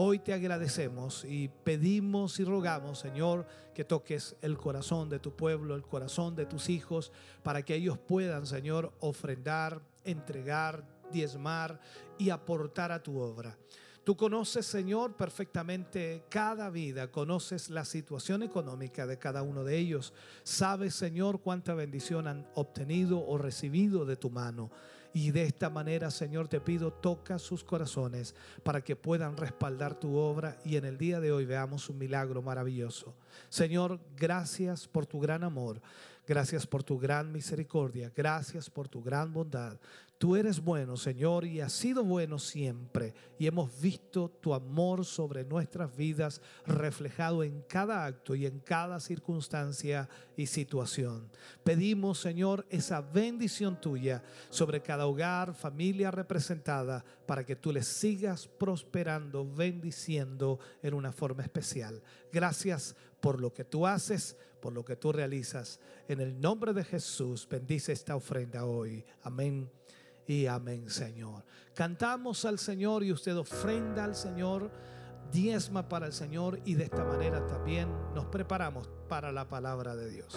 Hoy te agradecemos y pedimos y rogamos, Señor, que toques el corazón de tu pueblo, el corazón de tus hijos, para que ellos puedan, Señor, ofrendar, entregar, diezmar y aportar a tu obra. Tú conoces, Señor, perfectamente cada vida, conoces la situación económica de cada uno de ellos. Sabes, Señor, cuánta bendición han obtenido o recibido de tu mano. Y de esta manera, Señor, te pido, toca sus corazones para que puedan respaldar tu obra y en el día de hoy veamos un milagro maravilloso. Señor, gracias por tu gran amor. Gracias por tu gran misericordia. Gracias por tu gran bondad. Tú eres bueno, Señor, y has sido bueno siempre. Y hemos visto tu amor sobre nuestras vidas reflejado en cada acto y en cada circunstancia y situación. Pedimos, Señor, esa bendición tuya sobre cada hogar, familia representada, para que tú les sigas prosperando, bendiciendo en una forma especial. Gracias por lo que tú haces, por lo que tú realizas. En el nombre de Jesús, bendice esta ofrenda hoy. Amén y amén, Señor. Cantamos al Señor y usted ofrenda al Señor, diezma para el Señor y de esta manera también nos preparamos para la palabra de Dios.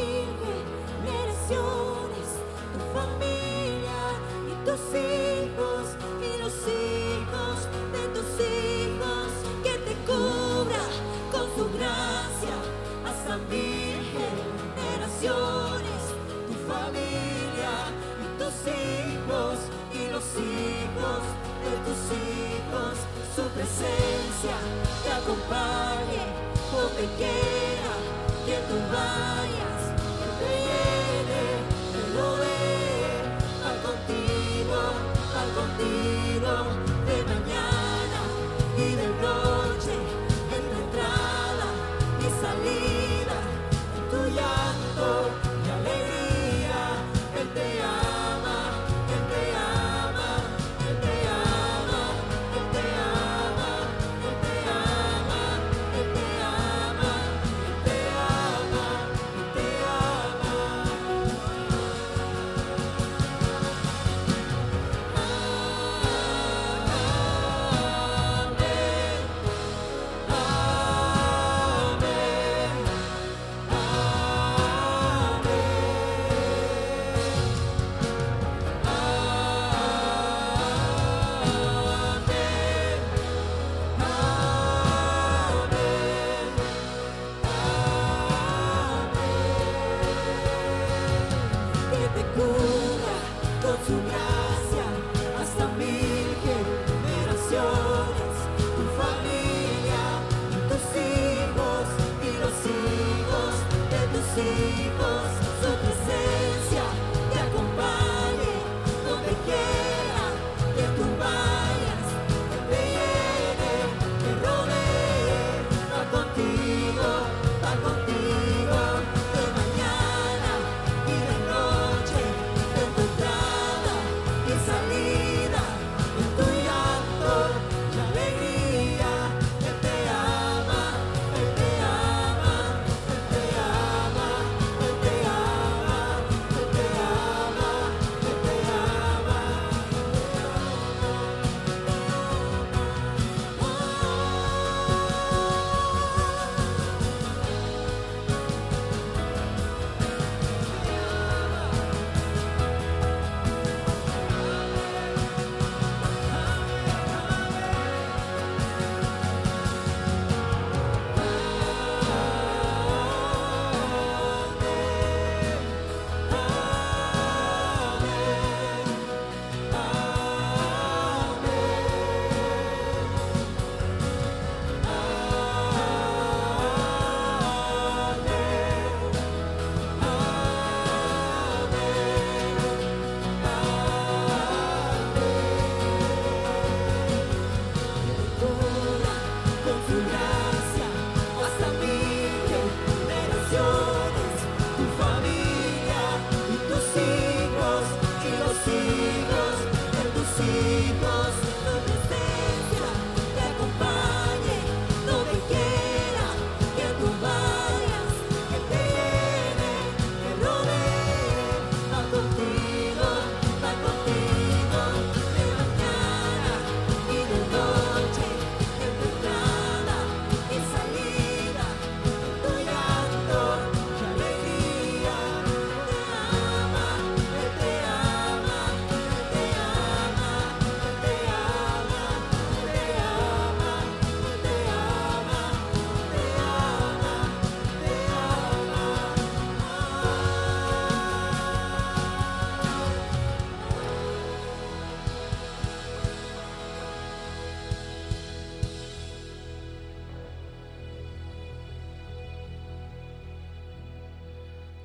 generaciones, tu familia y tus hijos y los hijos de tus hijos, que te cubra con su gracia. Hasta mil generaciones, tu familia y tus hijos y los hijos de tus hijos, su presencia te acompañe donde quiera que tú vayas, que contigo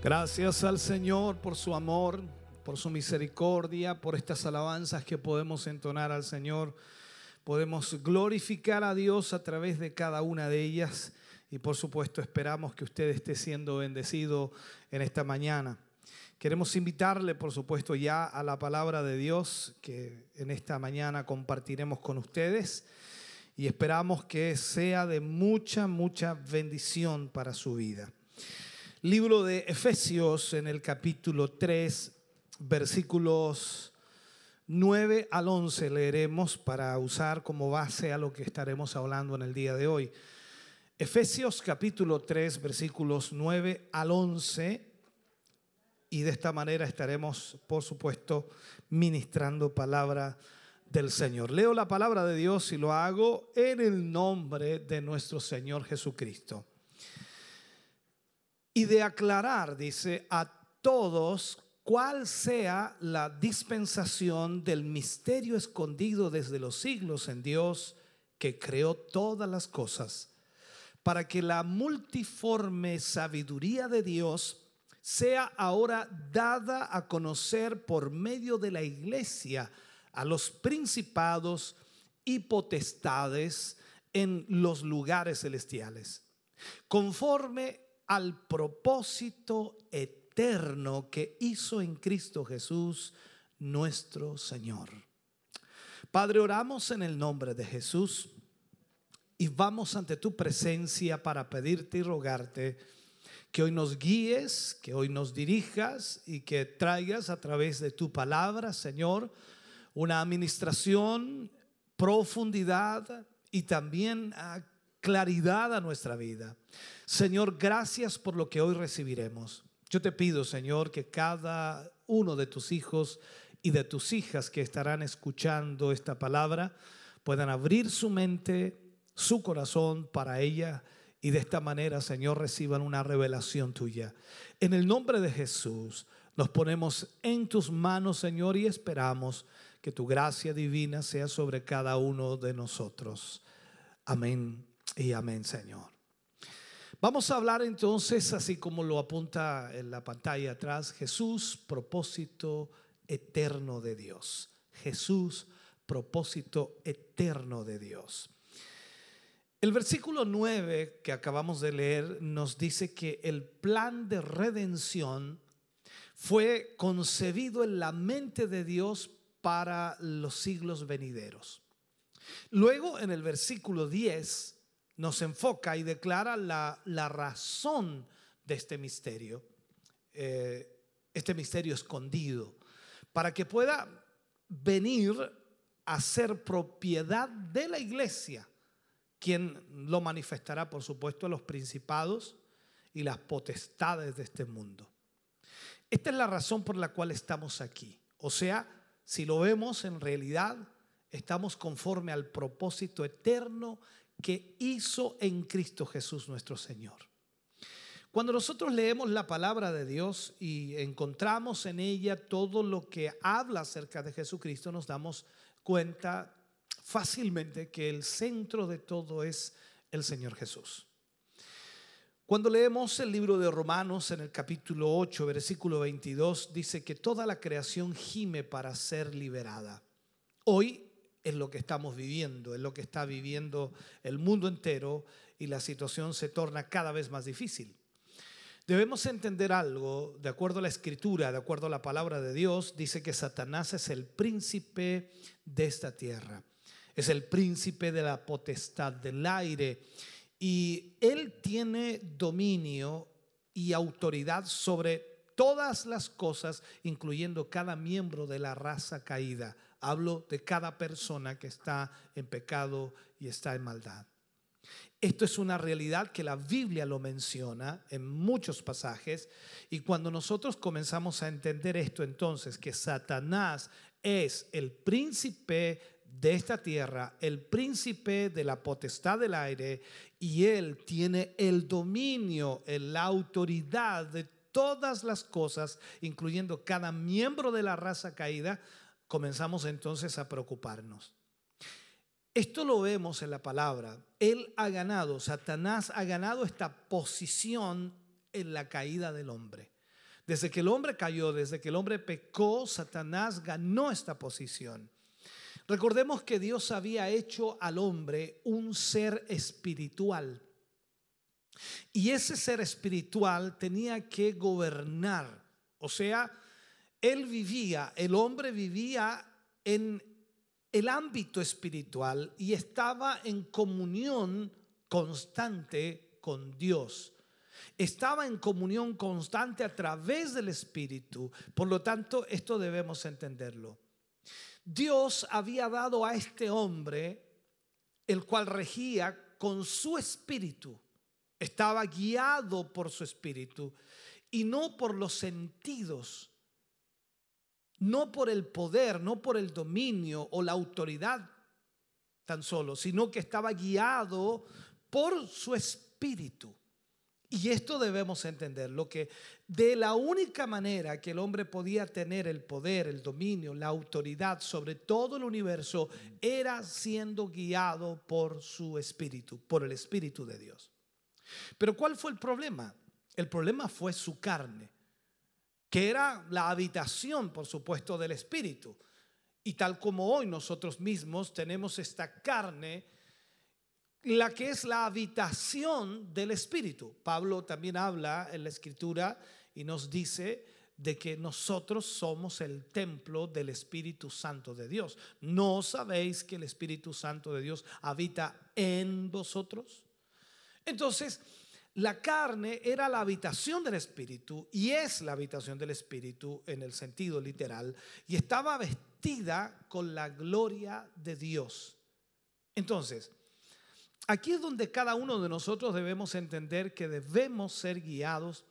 Gracias al Señor por su amor, por su misericordia, por estas alabanzas que podemos entonar al Señor. Podemos glorificar a Dios a través de cada una de ellas y por supuesto esperamos que usted esté siendo bendecido en esta mañana. Queremos invitarle, por supuesto, ya a la palabra de Dios que en esta mañana compartiremos con ustedes y esperamos que sea de mucha, mucha bendición para su vida. Libro de Efesios en el capítulo 3, versículos 9 al 11 leeremos para usar como base a lo que estaremos hablando en el día de hoy. Efesios capítulo 3, versículos 9 al 11 y de esta manera estaremos, por supuesto, ministrando palabra del Señor. Leo la palabra de Dios y lo hago en el nombre de nuestro Señor Jesucristo. Y de aclarar, dice, a todos cuál sea la dispensación del misterio escondido desde los siglos en Dios que creó todas las cosas, para que la multiforme sabiduría de Dios sea ahora dada a conocer por medio de la iglesia a los principados y potestades en los lugares celestiales, conforme al propósito eterno que hizo en Cristo Jesús nuestro Señor. Padre, oramos en el nombre de Jesús y vamos ante tu presencia para pedirte y rogarte que hoy nos guíes, que hoy nos dirijas y que traigas a través de tu palabra, Señor, una administración, profundidad y también claridad a nuestra vida. Señor, gracias por lo que hoy recibiremos. Yo te pido, Señor, que cada uno de tus hijos y de tus hijas que estarán escuchando esta palabra puedan abrir su mente, su corazón para ella y de esta manera, Señor, reciban una revelación tuya. En el nombre de Jesús, nos ponemos en tus manos, Señor, y esperamos que tu gracia divina sea sobre cada uno de nosotros. Amén y amén, Señor. Vamos a hablar entonces, así como lo apunta en la pantalla atrás, Jesús, propósito eterno de Dios. Jesús, propósito eterno de Dios. El versículo 9 que acabamos de leer nos dice que el plan de redención fue concebido en la mente de Dios para los siglos venideros. Luego en el versículo 10 nos enfoca y declara la, razón de este misterio, eh, este misterio escondido, para que pueda venir a ser propiedad de la iglesia quien lo manifestará, por supuesto, a los principados y las potestades de este mundo. Esta es la razón por la cual estamos aquí. O sea, si lo vemos en realidad, estamos conforme al propósito eterno que hizo en Cristo Jesús nuestro Señor. Cuando nosotros leemos la palabra de Dios y encontramos en ella todo lo que habla acerca de Jesucristo, nos damos cuenta fácilmente que el centro de todo es el Señor Jesús. Cuando leemos el libro de Romanos en el capítulo 8, versículo 22, dice que toda la creación gime para ser liberada. Hoy es lo que estamos viviendo, es lo que está viviendo el mundo entero y la situación se torna cada vez más difícil. Debemos entender algo, de acuerdo a la escritura, de acuerdo a la palabra de Dios, dice que Satanás es el príncipe de esta tierra es el príncipe de la potestad del aire y él tiene dominio y autoridad sobre todas las cosas, incluyendo cada miembro de la raza caída. Hablo de cada persona que está en pecado y está en maldad. Esto es una realidad que la Biblia lo menciona en muchos pasajes y cuando nosotros comenzamos a entender esto entonces, que Satanás es el príncipe de esta tierra, el príncipe de la potestad del aire, y él tiene el dominio, la autoridad de todas las cosas, incluyendo cada miembro de la raza caída, comenzamos entonces a preocuparnos. Esto lo vemos en la palabra. Él ha ganado, Satanás ha ganado esta posición en la caída del hombre. Desde que el hombre cayó, desde que el hombre pecó, Satanás ganó esta posición. Recordemos que Dios había hecho al hombre un ser espiritual. Y ese ser espiritual tenía que gobernar O sea, él vivía, el hombre vivía en el ámbito espiritual y estaba en comunión constante con Dios. Estaba en comunión constante a través del Espíritu. Por lo tanto, esto debemos entenderlo. Dios había dado a este hombre, el cual regía con su espíritu, estaba guiado por su espíritu y no por los sentidos, no por el poder, no por el dominio o la autoridad tan solo, sino que estaba guiado por su espíritu. Y esto debemos entender, lo que de la única manera que el hombre podía tener el poder, el dominio, la autoridad sobre todo el universo era siendo guiado por su espíritu, por el espíritu de Dios. Pero ¿cuál fue el problema? El problema fue su carne, que era la habitación, por supuesto, del espíritu. Y tal como hoy nosotros mismos tenemos esta carne, la que es la habitación del Espíritu. Pablo también habla en la Escritura y nos dice de que nosotros somos el templo del Espíritu Santo de Dios. ¿No sabéis que el Espíritu Santo de Dios habita en vosotros? Entonces, la carne era la habitación del Espíritu y es la habitación del Espíritu en el sentido literal y estaba vestida con la gloria de Dios. Entonces, Aquí es donde cada uno de nosotros debemos entender que debemos ser guiados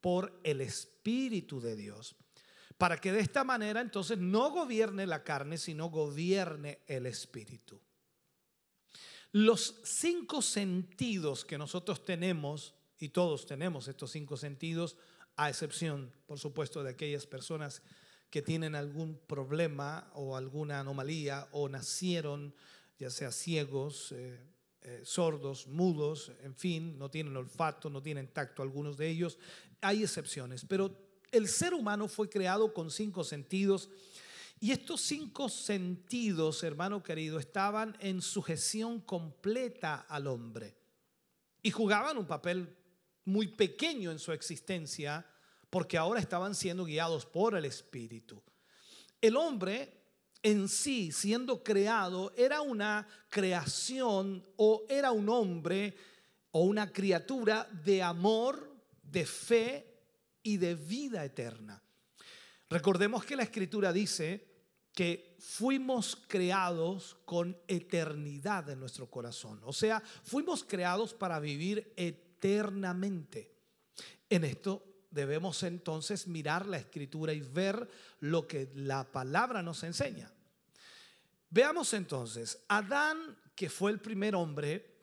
por el Espíritu de Dios. Para que de esta manera entonces no gobierne la carne, sino gobierne el Espíritu. Los cinco sentidos que nosotros tenemos, y todos tenemos estos cinco sentidos, a excepción, por supuesto, de aquellas personas que tienen algún problema o alguna anomalía o nacieron ya sea ciegos, eh, eh, sordos, mudos, en fin, no tienen olfato, no tienen tacto algunos de ellos. Hay excepciones, pero el ser humano fue creado con cinco sentidos y estos cinco sentidos, hermano querido, estaban en sujeción completa al hombre y jugaban un papel muy pequeño en su existencia porque ahora estaban siendo guiados por el Espíritu. El hombre en sí, siendo creado, era una creación o era un hombre o una criatura de amor, de fe y de vida eterna. Recordemos que la escritura dice que fuimos creados con eternidad en nuestro corazón. O sea, fuimos creados para vivir eternamente. En esto debemos entonces mirar la escritura y ver lo que la palabra nos enseña. Veamos entonces, Adán, que fue el primer hombre,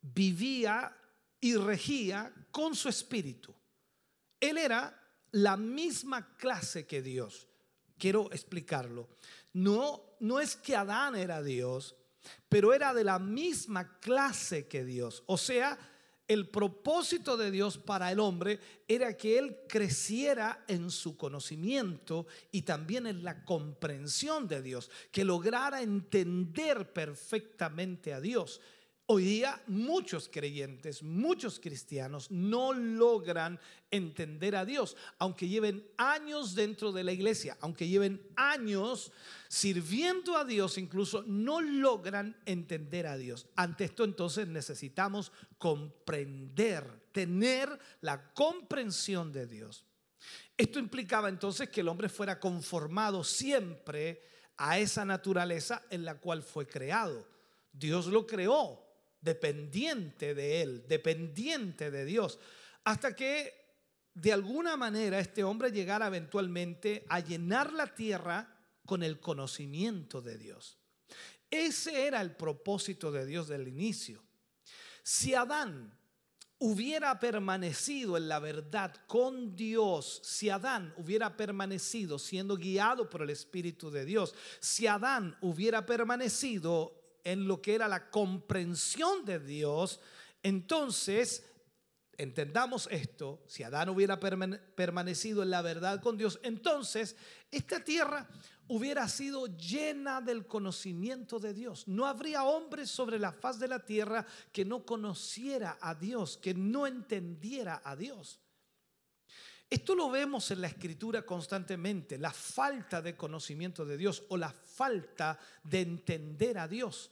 vivía y regía con su espíritu. Él era la misma clase que Dios. Quiero explicarlo. No, no es que Adán era Dios, pero era de la misma clase que Dios. O sea, el propósito de Dios para el hombre era que él creciera en su conocimiento y también en la comprensión de Dios, que lograra entender perfectamente a Dios. Hoy día muchos creyentes, muchos cristianos no logran entender a Dios, aunque lleven años dentro de la iglesia, aunque lleven años sirviendo a Dios, incluso no logran entender a Dios. Ante esto entonces necesitamos comprender, tener la comprensión de Dios. Esto implicaba entonces que el hombre fuera conformado siempre a esa naturaleza en la cual fue creado. Dios lo creó dependiente de Él, dependiente de Dios, hasta que de alguna manera este hombre llegara eventualmente a llenar la tierra con el conocimiento de Dios. Ese era el propósito de Dios del inicio. Si Adán hubiera permanecido en la verdad con Dios, si Adán hubiera permanecido siendo guiado por el Espíritu de Dios, si Adán hubiera permanecido en lo que era la comprensión de Dios, entonces entendamos esto, si Adán hubiera permanecido en la verdad con Dios, entonces esta tierra hubiera sido llena del conocimiento de Dios. No habría hombre sobre la faz de la tierra que no conociera a Dios, que no entendiera a Dios. Esto lo vemos en la escritura constantemente, la falta de conocimiento de Dios o la falta de entender a Dios.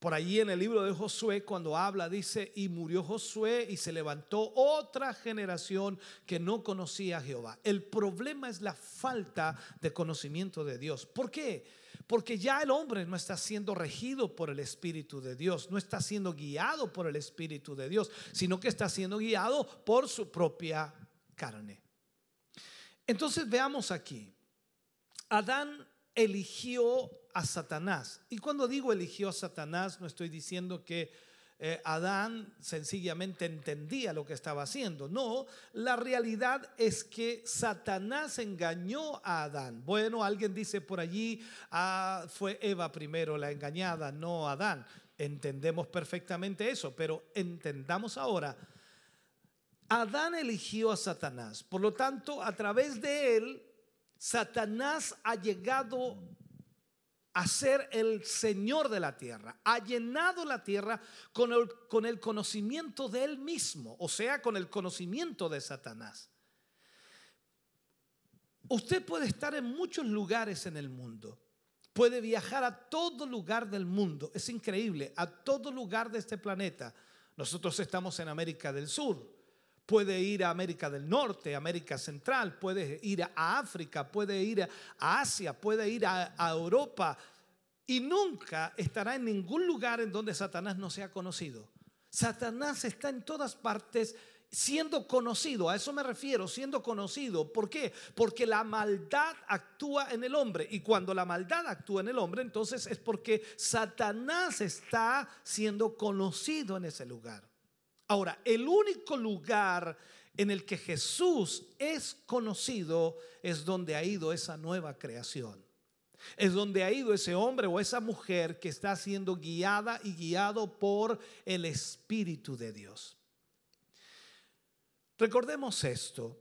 Por allí en el libro de Josué, cuando habla, dice, y murió Josué y se levantó otra generación que no conocía a Jehová. El problema es la falta de conocimiento de Dios. ¿Por qué? Porque ya el hombre no está siendo regido por el Espíritu de Dios, no está siendo guiado por el Espíritu de Dios, sino que está siendo guiado por su propia carne. Entonces veamos aquí. Adán eligió a Satanás. Y cuando digo eligió a Satanás, no estoy diciendo que eh, Adán sencillamente entendía lo que estaba haciendo. No, la realidad es que Satanás engañó a Adán. Bueno, alguien dice por allí, ah, fue Eva primero la engañada, no Adán. Entendemos perfectamente eso, pero entendamos ahora. Adán eligió a Satanás. Por lo tanto, a través de él, Satanás ha llegado a ser el Señor de la tierra, ha llenado la tierra con el, con el conocimiento de él mismo, o sea, con el conocimiento de Satanás. Usted puede estar en muchos lugares en el mundo, puede viajar a todo lugar del mundo, es increíble, a todo lugar de este planeta. Nosotros estamos en América del Sur, puede ir a América del Norte, América Central, puede ir a África, puede ir a Asia, puede ir a, Europa y nunca estará en ningún lugar en donde Satanás no sea conocido. Satanás está en todas partes siendo conocido, a eso me refiero, siendo conocido. ¿Por qué? Porque la maldad actúa en el hombre y cuando la maldad actúa en el hombre, entonces es porque Satanás está siendo conocido en ese lugar. Ahora, el único lugar en el que Jesús es conocido es donde ha ido esa nueva creación. Es donde ha ido ese hombre o esa mujer que está siendo guiada y guiado por el Espíritu de Dios. Recordemos esto.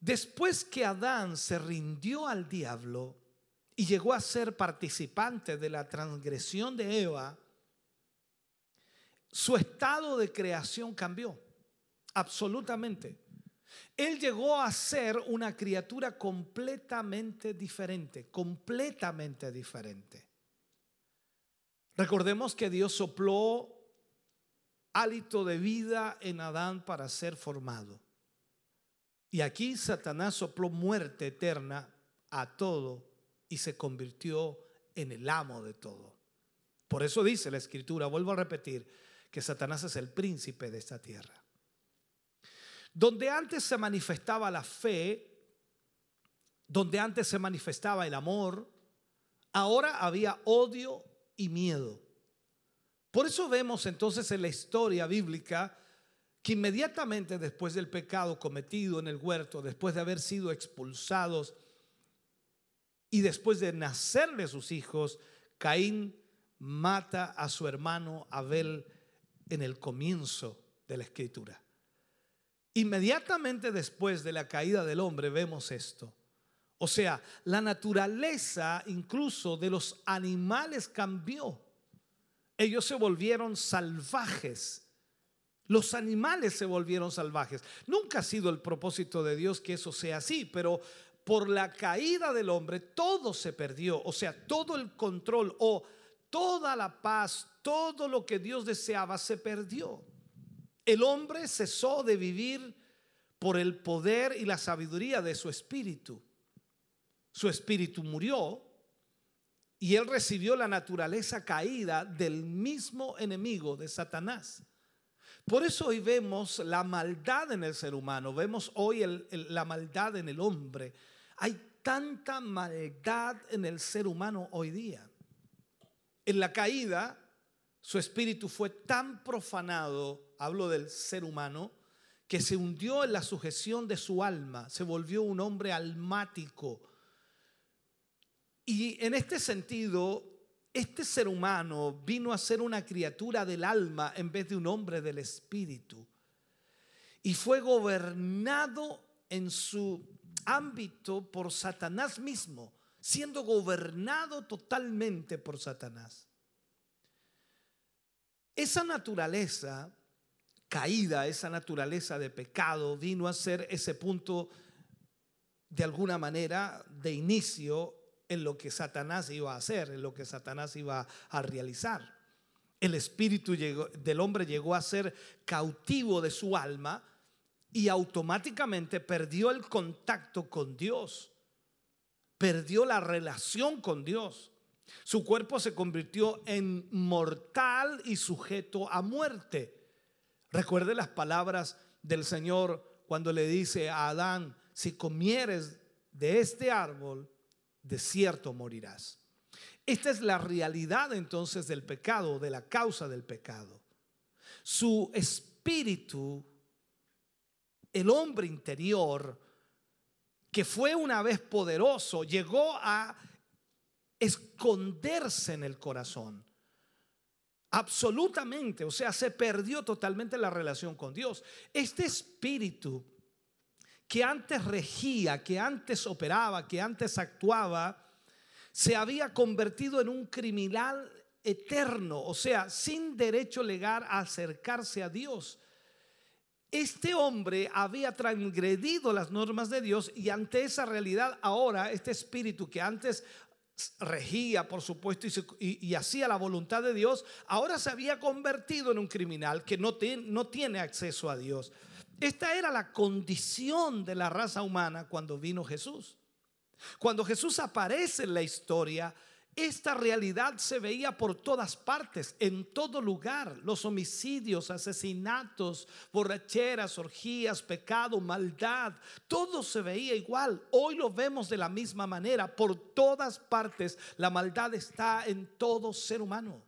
Después que Adán se rindió al diablo y llegó a ser participante de la transgresión de Eva, su estado de creación cambió, absolutamente. Él llegó a ser una criatura completamente diferente, completamente diferente. Recordemos que Dios sopló hálito de vida en Adán para ser formado. Y aquí Satanás sopló muerte eterna a todo y se convirtió en el amo de todo. Por eso dice la escritura, vuelvo a repetir, que Satanás es el príncipe de esta tierra. Donde antes se manifestaba la fe, donde antes se manifestaba el amor, ahora había odio y miedo. Por eso vemos entonces en la historia bíblica que inmediatamente después del pecado cometido en el huerto, después de haber sido expulsados y después de nacerle sus hijos, Caín mata a su hermano Abel en el comienzo de la escritura. Inmediatamente después de la caída del hombre vemos esto. O sea, la naturaleza incluso de los animales cambió. Ellos se volvieron salvajes. Los animales se volvieron salvajes. Nunca ha sido el propósito de Dios que eso sea así, pero por la caída del hombre todo se perdió. O sea, todo el control o toda la paz, todo lo que Dios deseaba se perdió. El hombre cesó de vivir por el poder y la sabiduría de su espíritu. Su espíritu murió y él recibió la naturaleza caída del mismo enemigo de Satanás. Por eso hoy vemos la maldad en el ser humano, vemos hoy la maldad en el hombre. Hay tanta maldad en el ser humano hoy día. En la caída, su espíritu fue tan profanado, hablo del ser humano, que se hundió en la sujeción de su alma, se volvió un hombre almático. Y en este sentido, este ser humano vino a ser una criatura del alma en vez de un hombre del espíritu. Y fue gobernado en su ámbito por Satanás mismo, siendo gobernado totalmente por Satanás. Esa naturaleza caída, esa naturaleza de pecado, vino a ser ese punto de alguna manera de inicio en lo que Satanás iba a hacer, en lo que Satanás iba a realizar. El espíritu del hombre llegó a ser cautivo de su alma y automáticamente perdió el contacto con Dios, perdió la relación con Dios. Su cuerpo se convirtió en mortal y sujeto a muerte. Recuerde las palabras del Señor cuando le dice a Adán, si comieres de este árbol, de cierto morirás. Esta es la realidad entonces del pecado, de la causa del pecado. Su espíritu, el hombre interior, que fue una vez poderoso, llegó a esconderse en el corazón. Absolutamente, o sea, se perdió totalmente la relación con Dios. Este espíritu que antes regía, que antes operaba, que antes actuaba, se había convertido en un criminal eterno, o sea, sin derecho legal a acercarse a Dios. Este hombre había transgredido las normas de Dios y ante esa realidad ahora este espíritu que antes regía, por supuesto, y, hacía la voluntad de Dios, ahora se había convertido en un criminal que no, tiene acceso a Dios. Esta era la condición de la raza humana cuando vino Jesús. Cuando Jesús aparece en la historia, esta realidad se veía por todas partes, en todo lugar. Los homicidios, asesinatos, borracheras, orgías, pecado, maldad, todo se veía igual. Hoy lo vemos de la misma manera. Por todas partes la maldad está en todo ser humano.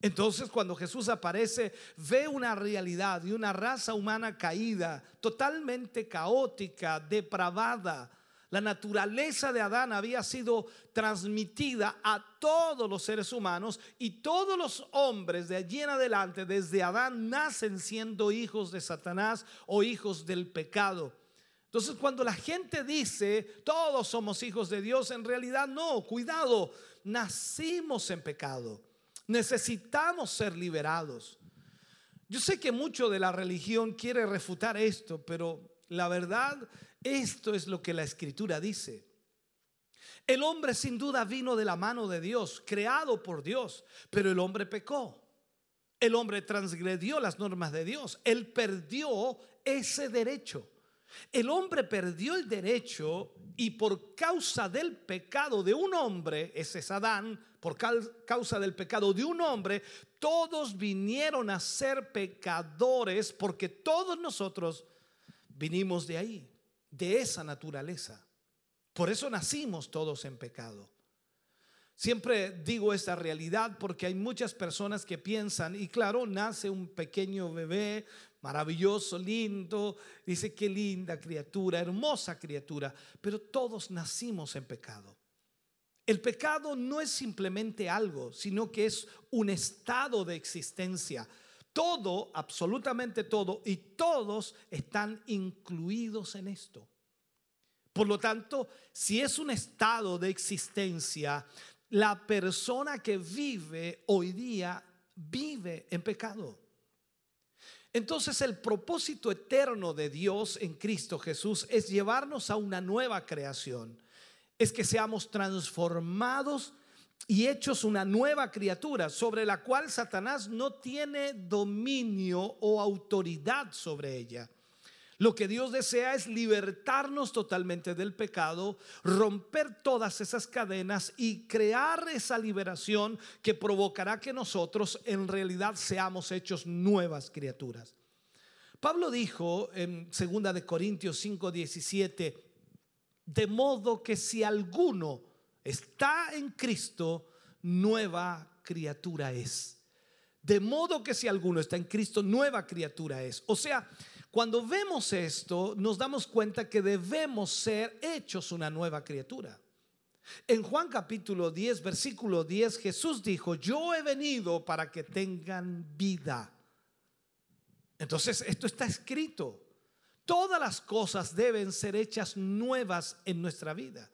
Entonces cuando Jesús aparece, ve una realidad y una raza humana caída, totalmente caótica, depravada la naturaleza de Adán había sido transmitida a todos los seres humanos y todos los hombres de allí en adelante, desde Adán, nacen siendo hijos de Satanás o hijos del pecado. Entonces cuando la gente dice, todos somos hijos de Dios, en realidad no, cuidado, nacimos en pecado. Necesitamos ser liberados. Yo sé que mucho de la religión quiere refutar esto, pero la verdad esto es lo que la escritura dice. El hombre sin duda vino de la mano de Dios, creado por Dios, pero el hombre pecó. El hombre transgredió las normas de Dios. Él perdió ese derecho. El hombre perdió el derecho y por causa del pecado de un hombre, ese es Adán, por causa del pecado de un hombre, todos vinieron a ser pecadores porque todos nosotros vinimos de ahí de esa naturaleza. Por eso nacimos todos en pecado. Siempre digo esta realidad porque hay muchas personas que piensan, y claro, nace un pequeño bebé maravilloso, lindo, dice qué linda criatura, hermosa criatura, pero todos nacimos en pecado. El pecado no es simplemente algo, sino que es un estado de existencia. Todo, absolutamente todo, y todos están incluidos en esto. Por lo tanto, si es un estado de existencia, la persona que vive hoy día vive en pecado. Entonces el propósito eterno de Dios en Cristo Jesús es llevarnos a una nueva creación. Es que seamos transformados y hechos una nueva criatura sobre la cual Satanás no tiene dominio o autoridad sobre ella. Lo que Dios desea es libertarnos totalmente del pecado, romper todas esas cadenas y crear esa liberación que provocará que nosotros en realidad seamos hechos nuevas criaturas. Pablo dijo en 2 de Corintios 5:17, de modo que si alguno está en Cristo, nueva criatura es. De modo que si alguno está en Cristo, nueva criatura es. O sea, cuando vemos esto, nos damos cuenta que debemos ser hechos una nueva criatura. En Juan capítulo 10, versículo 10, Jesús dijo, yo he venido para que tengan vida. Entonces, esto está escrito. Todas las cosas deben ser hechas nuevas en nuestra vida.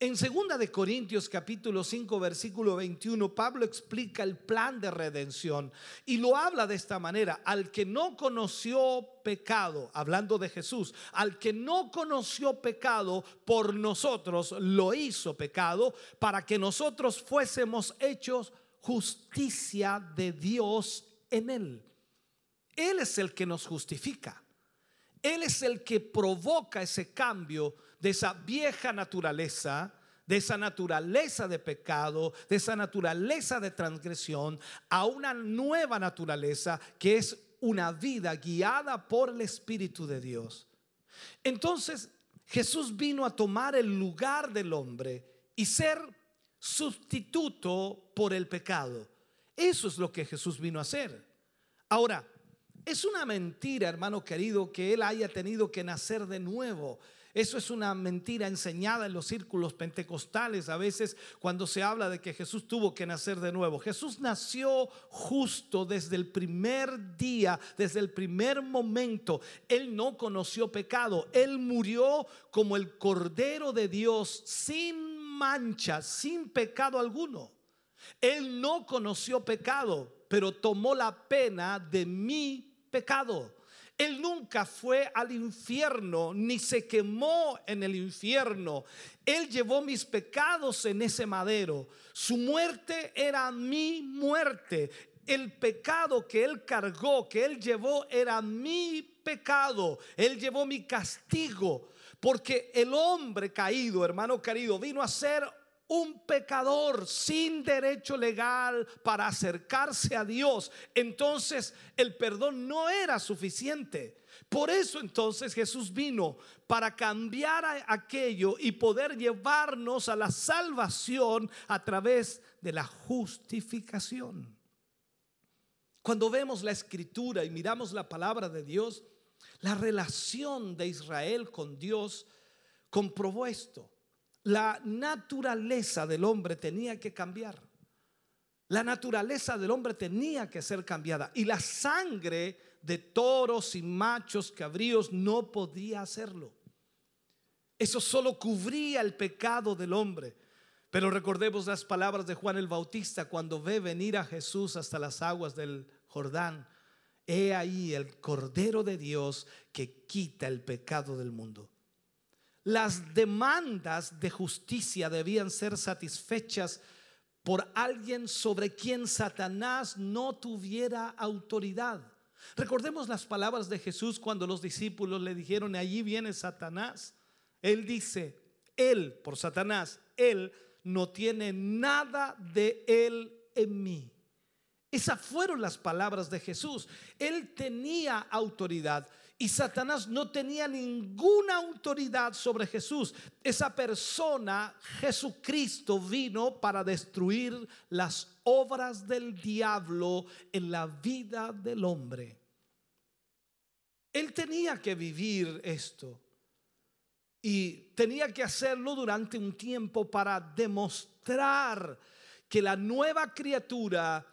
En 2 de Corintios capítulo 5 versículo 21 Pablo explica el plan de redención y lo habla de esta manera, al que no conoció pecado, hablando de Jesús, al que no conoció pecado por nosotros lo hizo pecado para que nosotros fuésemos hechos justicia de Dios en él. Él es el que nos justifica. Él es el que provoca ese cambio de esa vieja naturaleza, de esa naturaleza de pecado, de esa naturaleza de transgresión, a una nueva naturaleza que es una vida guiada por el Espíritu de Dios. Entonces Jesús vino a tomar el lugar del hombre y ser sustituto por el pecado. Eso es lo que Jesús vino a hacer. Ahora, es una mentira, hermano querido, que Él haya tenido que nacer de nuevo. Eso es una mentira enseñada en los círculos pentecostales a veces cuando se habla de que Jesús tuvo que nacer de nuevo. Jesús nació justo desde el primer día, desde el primer momento. Él no conoció pecado. Él murió como el Cordero de Dios sin mancha, sin pecado alguno. Él no conoció pecado, pero tomó la pena de mi pecado. Él nunca fue al infierno ni se quemó en el infierno. Él llevó mis pecados en ese madero. Su muerte era mi muerte. El pecado que Él cargó, que Él llevó, era mi pecado. Él llevó mi castigo. Porque el hombre caído, hermano querido, vino a ser un pecador sin derecho legal para acercarse a Dios, entonces el perdón no era suficiente. Por eso entonces Jesús vino para cambiar aquello y poder llevarnos a la salvación a través de la justificación. Cuando vemos la escritura y miramos la palabra de Dios, la relación de Israel con Dios comprobó esto la naturaleza del hombre tenía que cambiar. La naturaleza del hombre tenía que ser cambiada. Y la sangre de toros y machos cabríos no podía hacerlo. Eso solo cubría el pecado del hombre. Pero recordemos las palabras de Juan el Bautista cuando ve venir a Jesús hasta las aguas del Jordán. He ahí el Cordero de Dios que quita el pecado del mundo. Las demandas de justicia debían ser satisfechas por alguien sobre quien Satanás no tuviera autoridad. Recordemos las palabras de Jesús cuando los discípulos le dijeron, allí viene Satanás. Él dice, él, por Satanás, él no tiene nada de él en mí. Esas fueron las palabras de Jesús. Él tenía autoridad. Y Satanás no tenía ninguna autoridad sobre Jesús. Esa persona, Jesucristo, vino para destruir las obras del diablo en la vida del hombre. Él tenía que vivir esto. Y tenía que hacerlo durante un tiempo para demostrar que la nueva criatura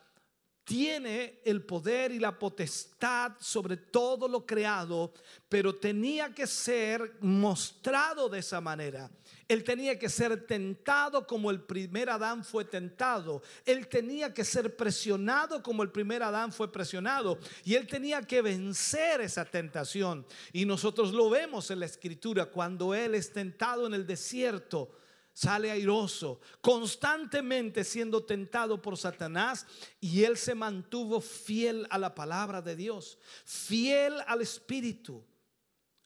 tiene el poder y la potestad sobre todo lo creado, pero tenía que ser mostrado de esa manera. Él tenía que ser tentado como el primer Adán fue tentado. Él tenía que ser presionado como el primer Adán fue presionado. Y él tenía que vencer esa tentación. Y nosotros lo vemos en la escritura cuando él es tentado en el desierto sale airoso, constantemente siendo tentado por Satanás y él se mantuvo fiel a la palabra de Dios, fiel al Espíritu.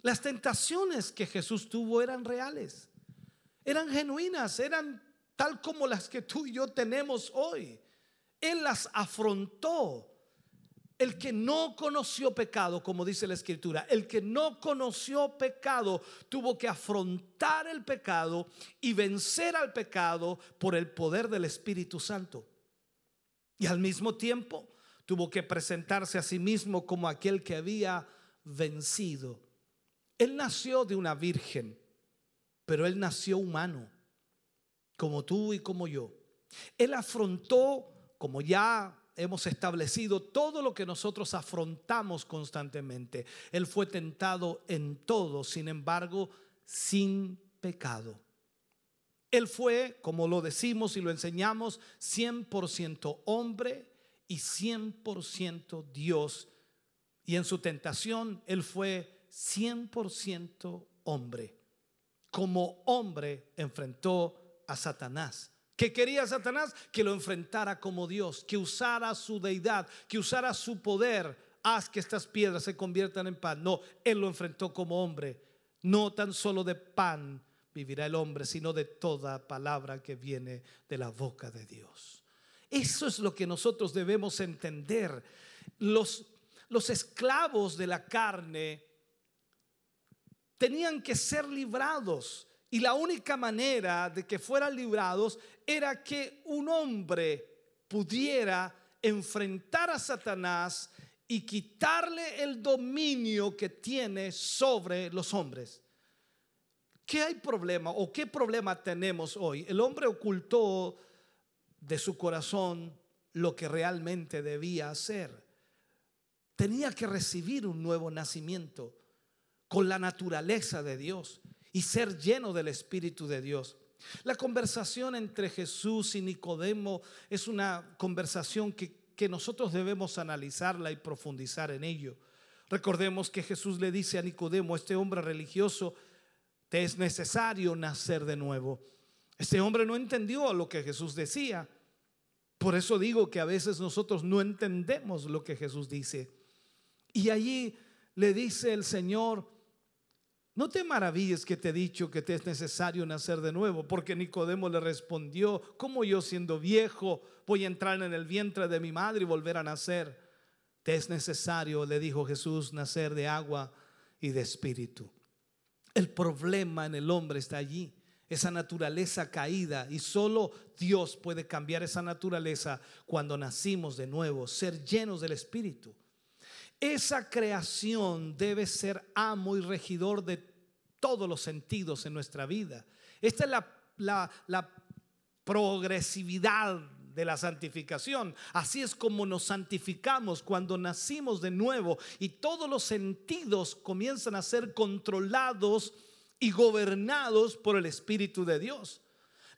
Las tentaciones que Jesús tuvo eran reales, eran genuinas, eran tal como las que tú y yo tenemos hoy. Él las afrontó el que no conoció pecado, como dice la escritura, el que no conoció pecado tuvo que afrontar el pecado y vencer al pecado por el poder del Espíritu Santo. Y al mismo tiempo tuvo que presentarse a sí mismo como aquel que había vencido. Él nació de una virgen, pero él nació humano, como tú y como yo. Él afrontó, como ya hemos establecido todo lo que nosotros afrontamos constantemente. Él fue tentado en todo, sin embargo, sin pecado. Él fue, como lo decimos y lo enseñamos, 100% hombre y 100% Dios. Y en su tentación, Él fue 100% hombre. Como hombre enfrentó a Satanás. ¿Qué quería Satanás? Que lo enfrentara como Dios, que usara su deidad, que usara su poder. Haz que estas piedras se conviertan en pan. No, Él lo enfrentó como hombre. No tan solo de pan vivirá el hombre, sino de toda palabra que viene de la boca de Dios. Eso es lo que nosotros debemos entender. Los, los esclavos de la carne tenían que ser librados. Y la única manera de que fueran librados era que un hombre pudiera enfrentar a Satanás y quitarle el dominio que tiene sobre los hombres. ¿Qué hay problema o qué problema tenemos hoy? El hombre ocultó de su corazón lo que realmente debía hacer. Tenía que recibir un nuevo nacimiento con la naturaleza de Dios y ser lleno del Espíritu de Dios. La conversación entre Jesús y Nicodemo es una conversación que, que nosotros debemos analizarla y profundizar en ello. Recordemos que Jesús le dice a Nicodemo, este hombre religioso, te es necesario nacer de nuevo. Este hombre no entendió lo que Jesús decía. Por eso digo que a veces nosotros no entendemos lo que Jesús dice. Y allí le dice el Señor, no te maravilles que te he dicho que te es necesario nacer de nuevo, porque Nicodemo le respondió, ¿cómo yo siendo viejo voy a entrar en el vientre de mi madre y volver a nacer? Te es necesario, le dijo Jesús, nacer de agua y de espíritu. El problema en el hombre está allí, esa naturaleza caída. Y solo Dios puede cambiar esa naturaleza cuando nacimos de nuevo, ser llenos del Espíritu. Esa creación debe ser amo y regidor de todos los sentidos en nuestra vida. Esta es la, la progresividad de la santificación. Así es como nos santificamos cuando nacimos de nuevo y todos los sentidos comienzan a ser controlados y gobernados por el Espíritu de Dios.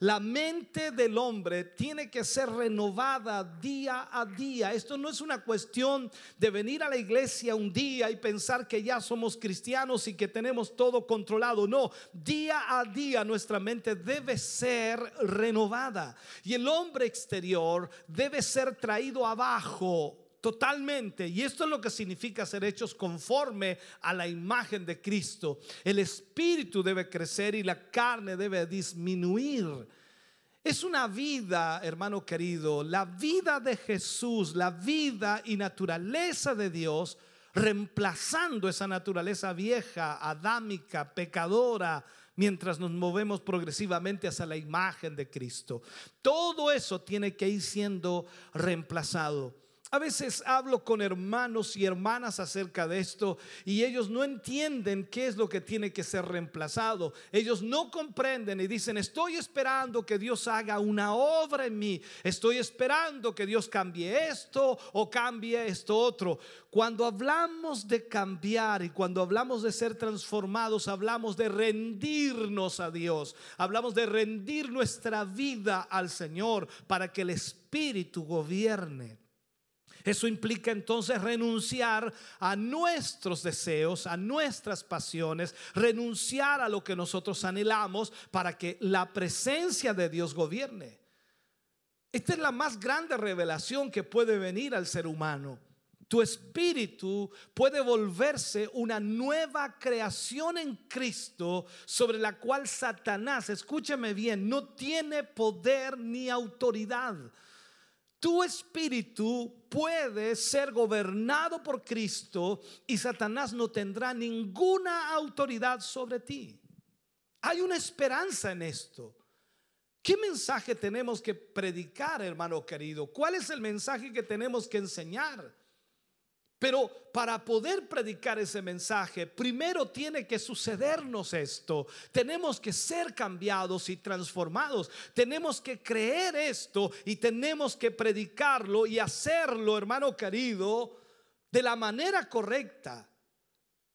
La mente del hombre tiene que ser renovada día a día. Esto no es una cuestión de venir a la iglesia un día y pensar que ya somos cristianos y que tenemos todo controlado. No, día a día nuestra mente debe ser renovada. Y el hombre exterior debe ser traído abajo totalmente. Y esto es lo que significa ser hechos conforme a la imagen de Cristo. El espíritu debe crecer y la carne debe disminuir. Es una vida, hermano querido, la vida de Jesús, la vida y naturaleza de Dios, reemplazando esa naturaleza vieja, adámica, pecadora, mientras nos movemos progresivamente hacia la imagen de Cristo. Todo eso tiene que ir siendo reemplazado. A veces hablo con hermanos y hermanas acerca de esto y ellos no entienden qué es lo que tiene que ser reemplazado. Ellos no comprenden y dicen, estoy esperando que Dios haga una obra en mí. Estoy esperando que Dios cambie esto o cambie esto otro. Cuando hablamos de cambiar y cuando hablamos de ser transformados, hablamos de rendirnos a Dios. Hablamos de rendir nuestra vida al Señor para que el Espíritu gobierne. Eso implica entonces renunciar a nuestros deseos, a nuestras pasiones, renunciar a lo que nosotros anhelamos para que la presencia de Dios gobierne. Esta es la más grande revelación que puede venir al ser humano. Tu espíritu puede volverse una nueva creación en Cristo sobre la cual Satanás, escúcheme bien, no tiene poder ni autoridad tu espíritu puede ser gobernado por Cristo y Satanás no tendrá ninguna autoridad sobre ti. Hay una esperanza en esto. ¿Qué mensaje tenemos que predicar, hermano querido? ¿Cuál es el mensaje que tenemos que enseñar? Pero para poder predicar ese mensaje, primero tiene que sucedernos esto. Tenemos que ser cambiados y transformados. Tenemos que creer esto y tenemos que predicarlo y hacerlo, hermano querido, de la manera correcta.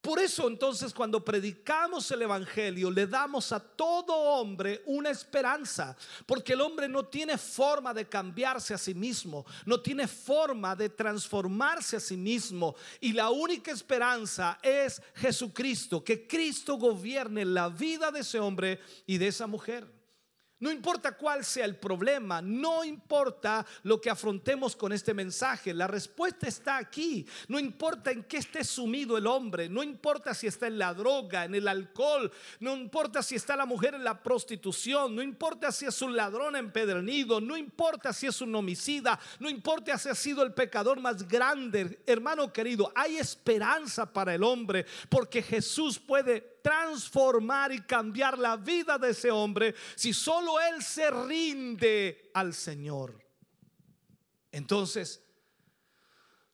Por eso entonces cuando predicamos el Evangelio le damos a todo hombre una esperanza, porque el hombre no tiene forma de cambiarse a sí mismo, no tiene forma de transformarse a sí mismo y la única esperanza es Jesucristo, que Cristo gobierne la vida de ese hombre y de esa mujer. No importa cuál sea el problema, no importa lo que afrontemos con este mensaje, la respuesta está aquí. No importa en qué esté sumido el hombre, no importa si está en la droga, en el alcohol, no importa si está la mujer en la prostitución, no importa si es un ladrón empedernido, no importa si es un homicida, no importa si ha sido el pecador más grande, hermano querido, hay esperanza para el hombre porque Jesús puede transformar y cambiar la vida de ese hombre si solo él se rinde al Señor. Entonces,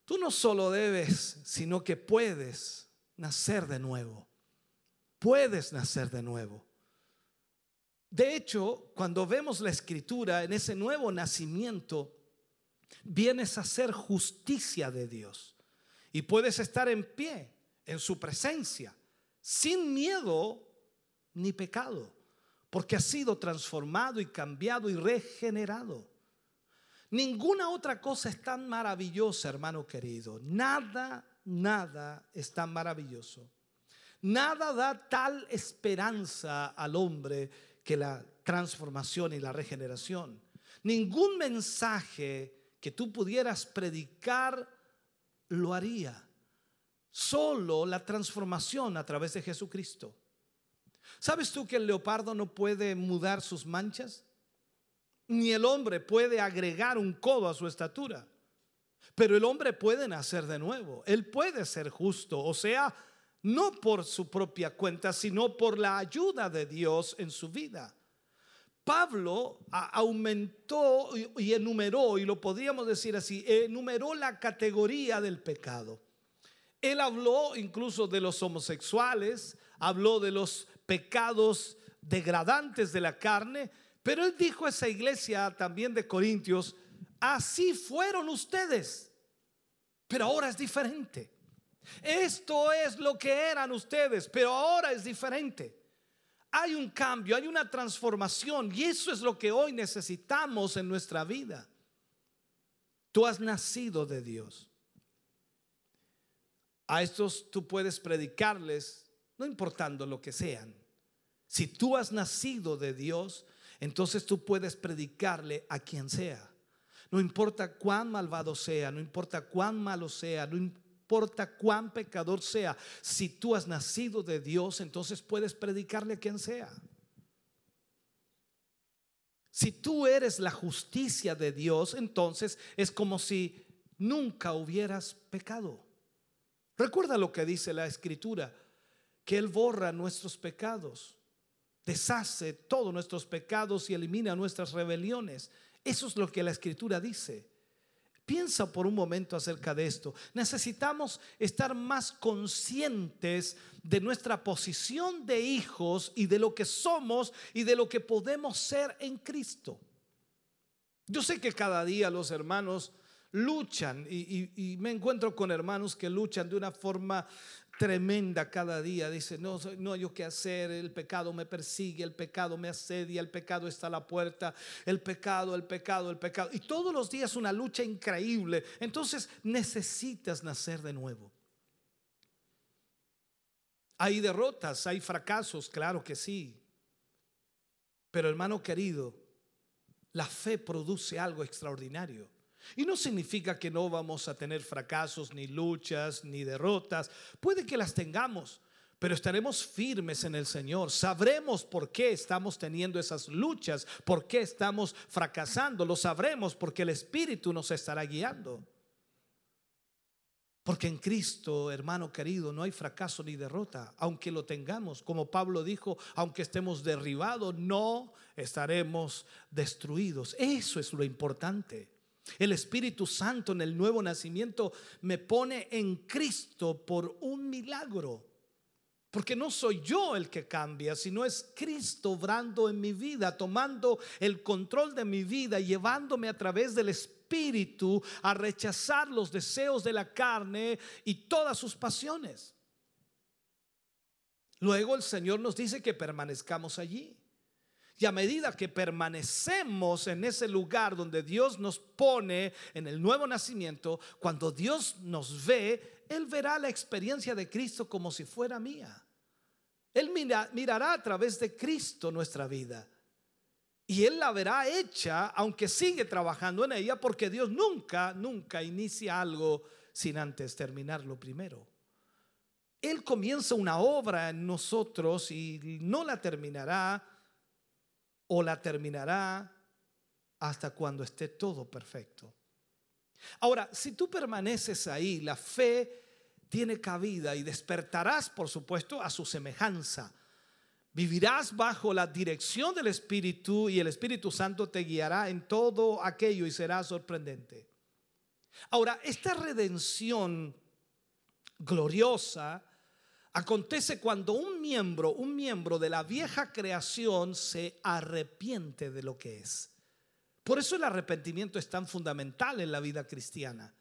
tú no solo debes, sino que puedes nacer de nuevo. Puedes nacer de nuevo. De hecho, cuando vemos la escritura en ese nuevo nacimiento, vienes a ser justicia de Dios y puedes estar en pie en su presencia sin miedo ni pecado, porque ha sido transformado y cambiado y regenerado. Ninguna otra cosa es tan maravillosa, hermano querido. Nada, nada es tan maravilloso. Nada da tal esperanza al hombre que la transformación y la regeneración. Ningún mensaje que tú pudieras predicar lo haría. Solo la transformación a través de Jesucristo. ¿Sabes tú que el leopardo no puede mudar sus manchas? Ni el hombre puede agregar un codo a su estatura. Pero el hombre puede nacer de nuevo. Él puede ser justo. O sea, no por su propia cuenta, sino por la ayuda de Dios en su vida. Pablo aumentó y enumeró, y lo podríamos decir así, enumeró la categoría del pecado. Él habló incluso de los homosexuales, habló de los pecados degradantes de la carne, pero él dijo a esa iglesia también de Corintios, así fueron ustedes, pero ahora es diferente. Esto es lo que eran ustedes, pero ahora es diferente. Hay un cambio, hay una transformación y eso es lo que hoy necesitamos en nuestra vida. Tú has nacido de Dios. A estos tú puedes predicarles, no importando lo que sean. Si tú has nacido de Dios, entonces tú puedes predicarle a quien sea. No importa cuán malvado sea, no importa cuán malo sea, no importa cuán pecador sea. Si tú has nacido de Dios, entonces puedes predicarle a quien sea. Si tú eres la justicia de Dios, entonces es como si nunca hubieras pecado. Recuerda lo que dice la escritura, que Él borra nuestros pecados, deshace todos nuestros pecados y elimina nuestras rebeliones. Eso es lo que la escritura dice. Piensa por un momento acerca de esto. Necesitamos estar más conscientes de nuestra posición de hijos y de lo que somos y de lo que podemos ser en Cristo. Yo sé que cada día los hermanos luchan y, me encuentro con hermanos que luchan de una forma tremenda cada día. Dice, no, no hay qué hacer, el pecado me persigue, el pecado me asedia, el pecado está a la puerta, el pecado, el pecado, el pecado. Y todos los días una lucha increíble. Entonces necesitas nacer de nuevo. Hay derrotas, hay fracasos, claro que sí. Pero hermano querido, la fe produce algo extraordinario. Y no significa que no vamos a tener fracasos, ni luchas, ni derrotas. Puede que las tengamos, pero estaremos firmes en el Señor. Sabremos por qué estamos teniendo esas luchas, por qué estamos fracasando. Lo sabremos porque el Espíritu nos estará guiando. Porque en Cristo, hermano querido, no hay fracaso ni derrota. Aunque lo tengamos, como Pablo dijo, aunque estemos derribados, no estaremos destruidos. Eso es lo importante. El Espíritu Santo en el nuevo nacimiento me pone en Cristo por un milagro. Porque no soy yo el que cambia, sino es Cristo obrando en mi vida, tomando el control de mi vida, llevándome a través del Espíritu a rechazar los deseos de la carne y todas sus pasiones. Luego el Señor nos dice que permanezcamos allí. Y a medida que permanecemos en ese lugar donde Dios nos pone en el nuevo nacimiento, cuando Dios nos ve, Él verá la experiencia de Cristo como si fuera mía. Él mirará a través de Cristo nuestra vida. Y Él la verá hecha, aunque sigue trabajando en ella, porque Dios nunca, nunca inicia algo sin antes terminarlo primero. Él comienza una obra en nosotros y no la terminará o la terminará hasta cuando esté todo perfecto. Ahora, si tú permaneces ahí, la fe tiene cabida y despertarás, por supuesto, a su semejanza. Vivirás bajo la dirección del Espíritu y el Espíritu Santo te guiará en todo aquello y será sorprendente. Ahora, esta redención gloriosa acontece cuando un miembro, un miembro de la vieja creación se arrepiente de lo que es. Por eso el arrepentimiento es tan fundamental en la vida cristiana.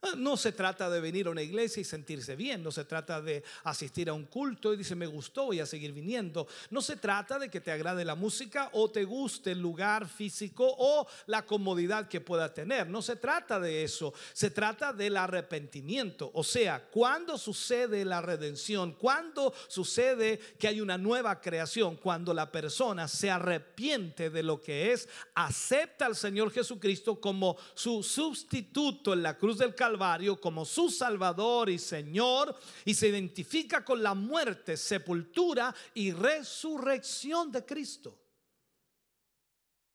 Ah, no se trata de venir a una iglesia y sentirse bien, no se trata de asistir a un culto y dice me gustó, voy a seguir viniendo. No se trata de que te agrade la música o te guste el lugar físico o la comodidad que pueda tener. No se trata de eso, se trata del arrepentimiento. O sea, cuando sucede la redención, cuando sucede que hay una nueva creación, cuando la persona se arrepiente de lo que es, acepta al Señor Jesucristo como su sustituto en la cruz del Calvario como su Salvador y Señor y se identifica con la muerte, sepultura y resurrección de Cristo.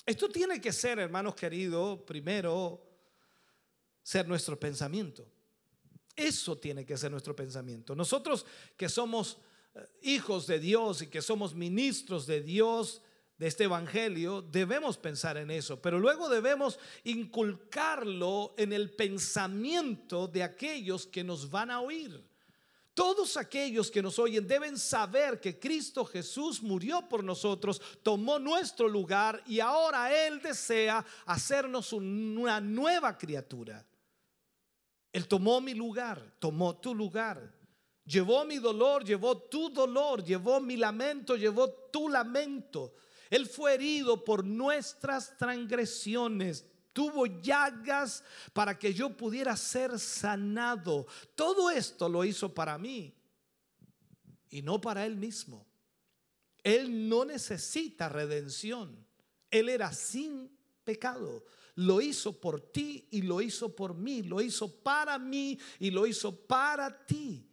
Esto tiene que ser, hermanos queridos, primero ser nuestro pensamiento. Eso tiene que ser nuestro pensamiento. Nosotros que somos eh, hijos de Dios y que somos ministros de Dios, este Evangelio, debemos pensar en eso, pero luego debemos inculcarlo en el pensamiento de aquellos que nos van a oír. Todos aquellos que nos oyen deben saber que Cristo Jesús murió por nosotros, tomó nuestro lugar y ahora Él desea hacernos una nueva criatura. Él tomó mi lugar, tomó tu lugar. Llevó mi dolor, llevó tu dolor, llevó mi lamento, llevó tu lamento. Él fue herido por nuestras transgresiones. Tuvo llagas para que yo pudiera ser sanado. Todo esto lo hizo para mí y no para él mismo. Él no necesita redención. Él era sin pecado. Lo hizo por ti y lo hizo por mí. Lo hizo para mí y lo hizo para ti.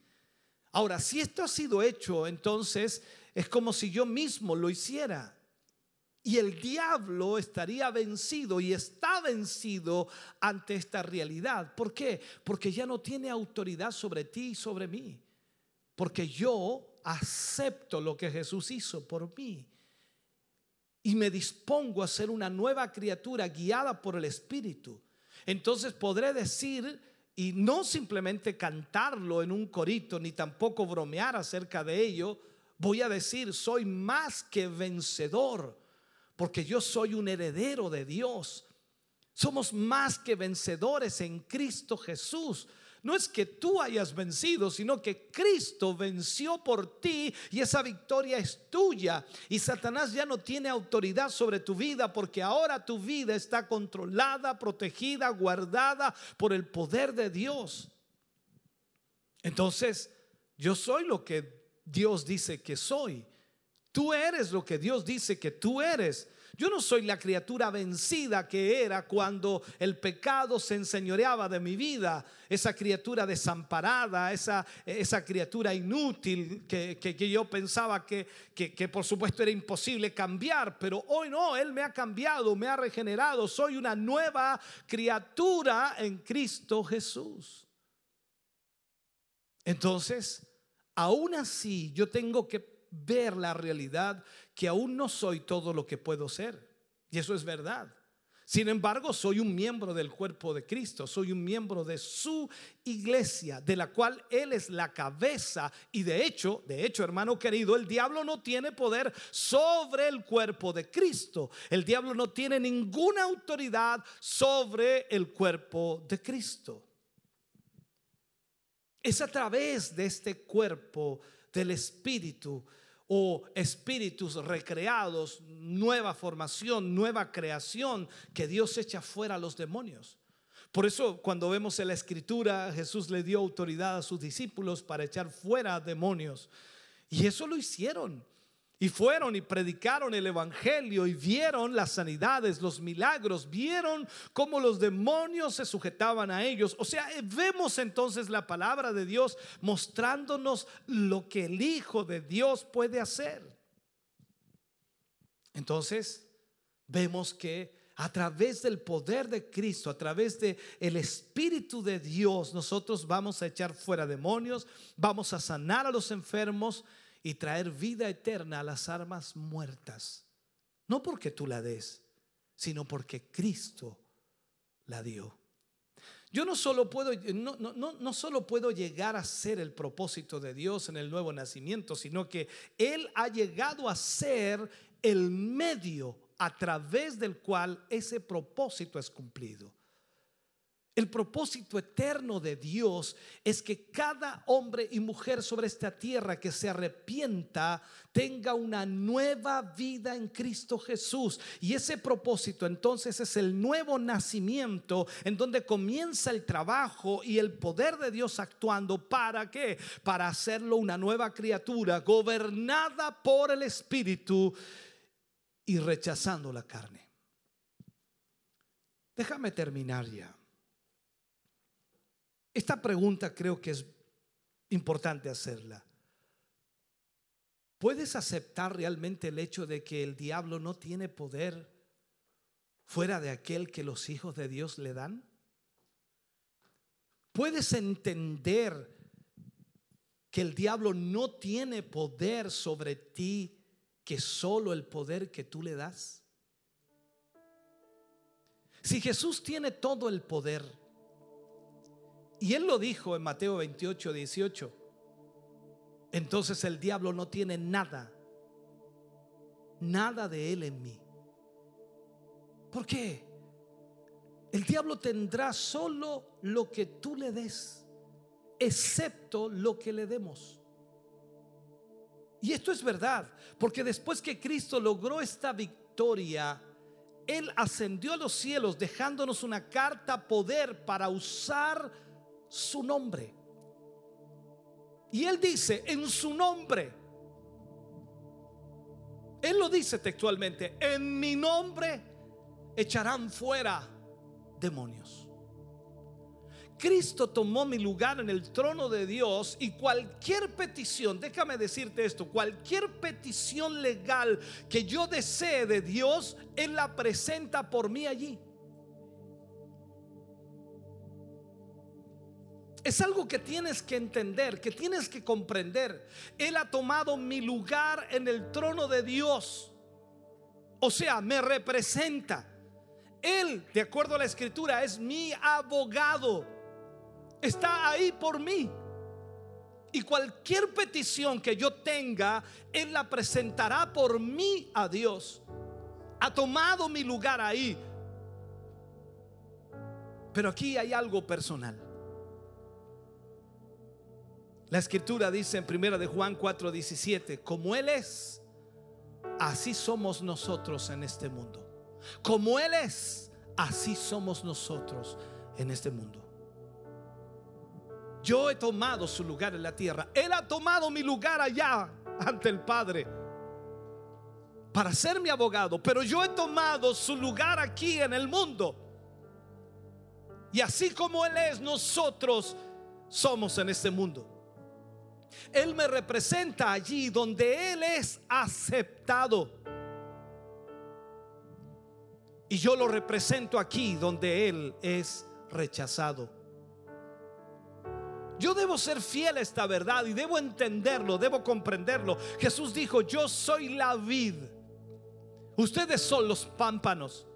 Ahora, si esto ha sido hecho, entonces es como si yo mismo lo hiciera. Y el diablo estaría vencido y está vencido ante esta realidad. ¿Por qué? Porque ya no tiene autoridad sobre ti y sobre mí. Porque yo acepto lo que Jesús hizo por mí. Y me dispongo a ser una nueva criatura guiada por el Espíritu. Entonces podré decir y no simplemente cantarlo en un corito, ni tampoco bromear acerca de ello. Voy a decir, soy más que vencedor porque yo soy un heredero de Dios. Somos más que vencedores en Cristo Jesús. No es que tú hayas vencido, sino que Cristo venció por ti y esa victoria es tuya. Y Satanás ya no tiene autoridad sobre tu vida porque ahora tu vida está controlada, protegida, guardada por el poder de Dios. Entonces, yo soy lo que Dios dice que soy. Tú eres lo que Dios dice que tú eres. Yo no soy la criatura vencida que era cuando el pecado se enseñoreaba de mi vida. Esa criatura desamparada, esa, esa criatura inútil que, yo pensaba que, que por supuesto era imposible cambiar. Pero hoy no, Él me ha cambiado, me ha regenerado. Soy una nueva criatura en Cristo Jesús. Entonces, aún así, yo tengo que ver la realidad que aún no soy todo lo que puedo ser. Y eso es verdad. Sin embargo, soy un miembro del cuerpo de Cristo, soy un miembro de su iglesia, de la cual Él es la cabeza. Y de hecho, de hecho, hermano querido, el diablo no tiene poder sobre el cuerpo de Cristo. El diablo no tiene ninguna autoridad sobre el cuerpo de Cristo. Es a través de este cuerpo del espíritu o espíritus recreados, nueva formación, nueva creación que Dios echa fuera a los demonios. Por eso cuando vemos en la escritura, Jesús le dio autoridad a sus discípulos para echar fuera demonios. Y eso lo hicieron. Y fueron y predicaron el Evangelio y vieron las sanidades, los milagros, vieron cómo los demonios se sujetaban a ellos. O sea, eh, vemos entonces la palabra de Dios mostrándonos lo que el Hijo de Dios puede hacer. Entonces, vemos que a través del poder de Cristo, a través de el espíritu de Dios, nosotros vamos a echar fuera demonios, vamos a sanar a los enfermos y traer vida eterna a las armas muertas. No porque tú la des, sino porque Cristo la dio. Yo no solo puedo, no, no, no, solo puedo llegar a ser el propósito de Dios en el nuevo nacimiento, sino que Él ha llegado a ser el medio a través del cual ese propósito es cumplido. El propósito eterno de Dios es que cada hombre y mujer sobre esta tierra que se arrepienta tenga una nueva vida en Cristo Jesús. Y ese propósito entonces es el nuevo nacimiento en donde comienza el trabajo y el poder de Dios actuando. ¿Para qué? Para hacerlo una nueva criatura gobernada por el Espíritu y rechazando la carne. Déjame terminar ya. Esta pregunta creo que es importante hacerla. ¿Puedes aceptar realmente el hecho de que el diablo no tiene poder fuera de aquel que los hijos de Dios le dan? ¿Puedes entender que el diablo no tiene poder sobre ti que solo el poder que tú le das? Si Jesús tiene todo el poder, y él lo dijo en Mateo 28, 18. Entonces el diablo no tiene nada, nada de él en mí. ¿Por qué? El diablo tendrá solo lo que tú le des, excepto lo que le demos. Y esto es verdad, porque después que Cristo logró esta victoria, Él ascendió a los cielos dejándonos una carta poder para usar su nombre. Y él dice, en su nombre. Él lo dice textualmente, en mi nombre echarán fuera demonios. Cristo tomó mi lugar en el trono de Dios y cualquier petición, déjame decirte esto, cualquier petición legal que yo desee de Dios, Él la presenta por mí allí. Es algo que tienes que entender, que tienes que comprender. Él ha tomado mi lugar en el trono de Dios. O sea, me representa. Él, de acuerdo a la escritura, es mi abogado. Está ahí por mí. Y cualquier petición que yo tenga, Él la presentará por mí a Dios. Ha tomado mi lugar ahí. Pero aquí hay algo personal. La escritura dice en primera de Juan 4:17, como él es, así somos nosotros en este mundo. Como él es, así somos nosotros en este mundo. Yo he tomado su lugar en la tierra. Él ha tomado mi lugar allá ante el Padre para ser mi abogado, pero yo he tomado su lugar aquí en el mundo. Y así como Él es, nosotros somos en este mundo. Él me representa allí donde Él es aceptado. Y yo lo represento aquí donde Él es rechazado. Yo debo ser fiel a esta verdad y debo entenderlo, debo comprenderlo. Jesús dijo, yo soy la vid. Ustedes son los pámpanos.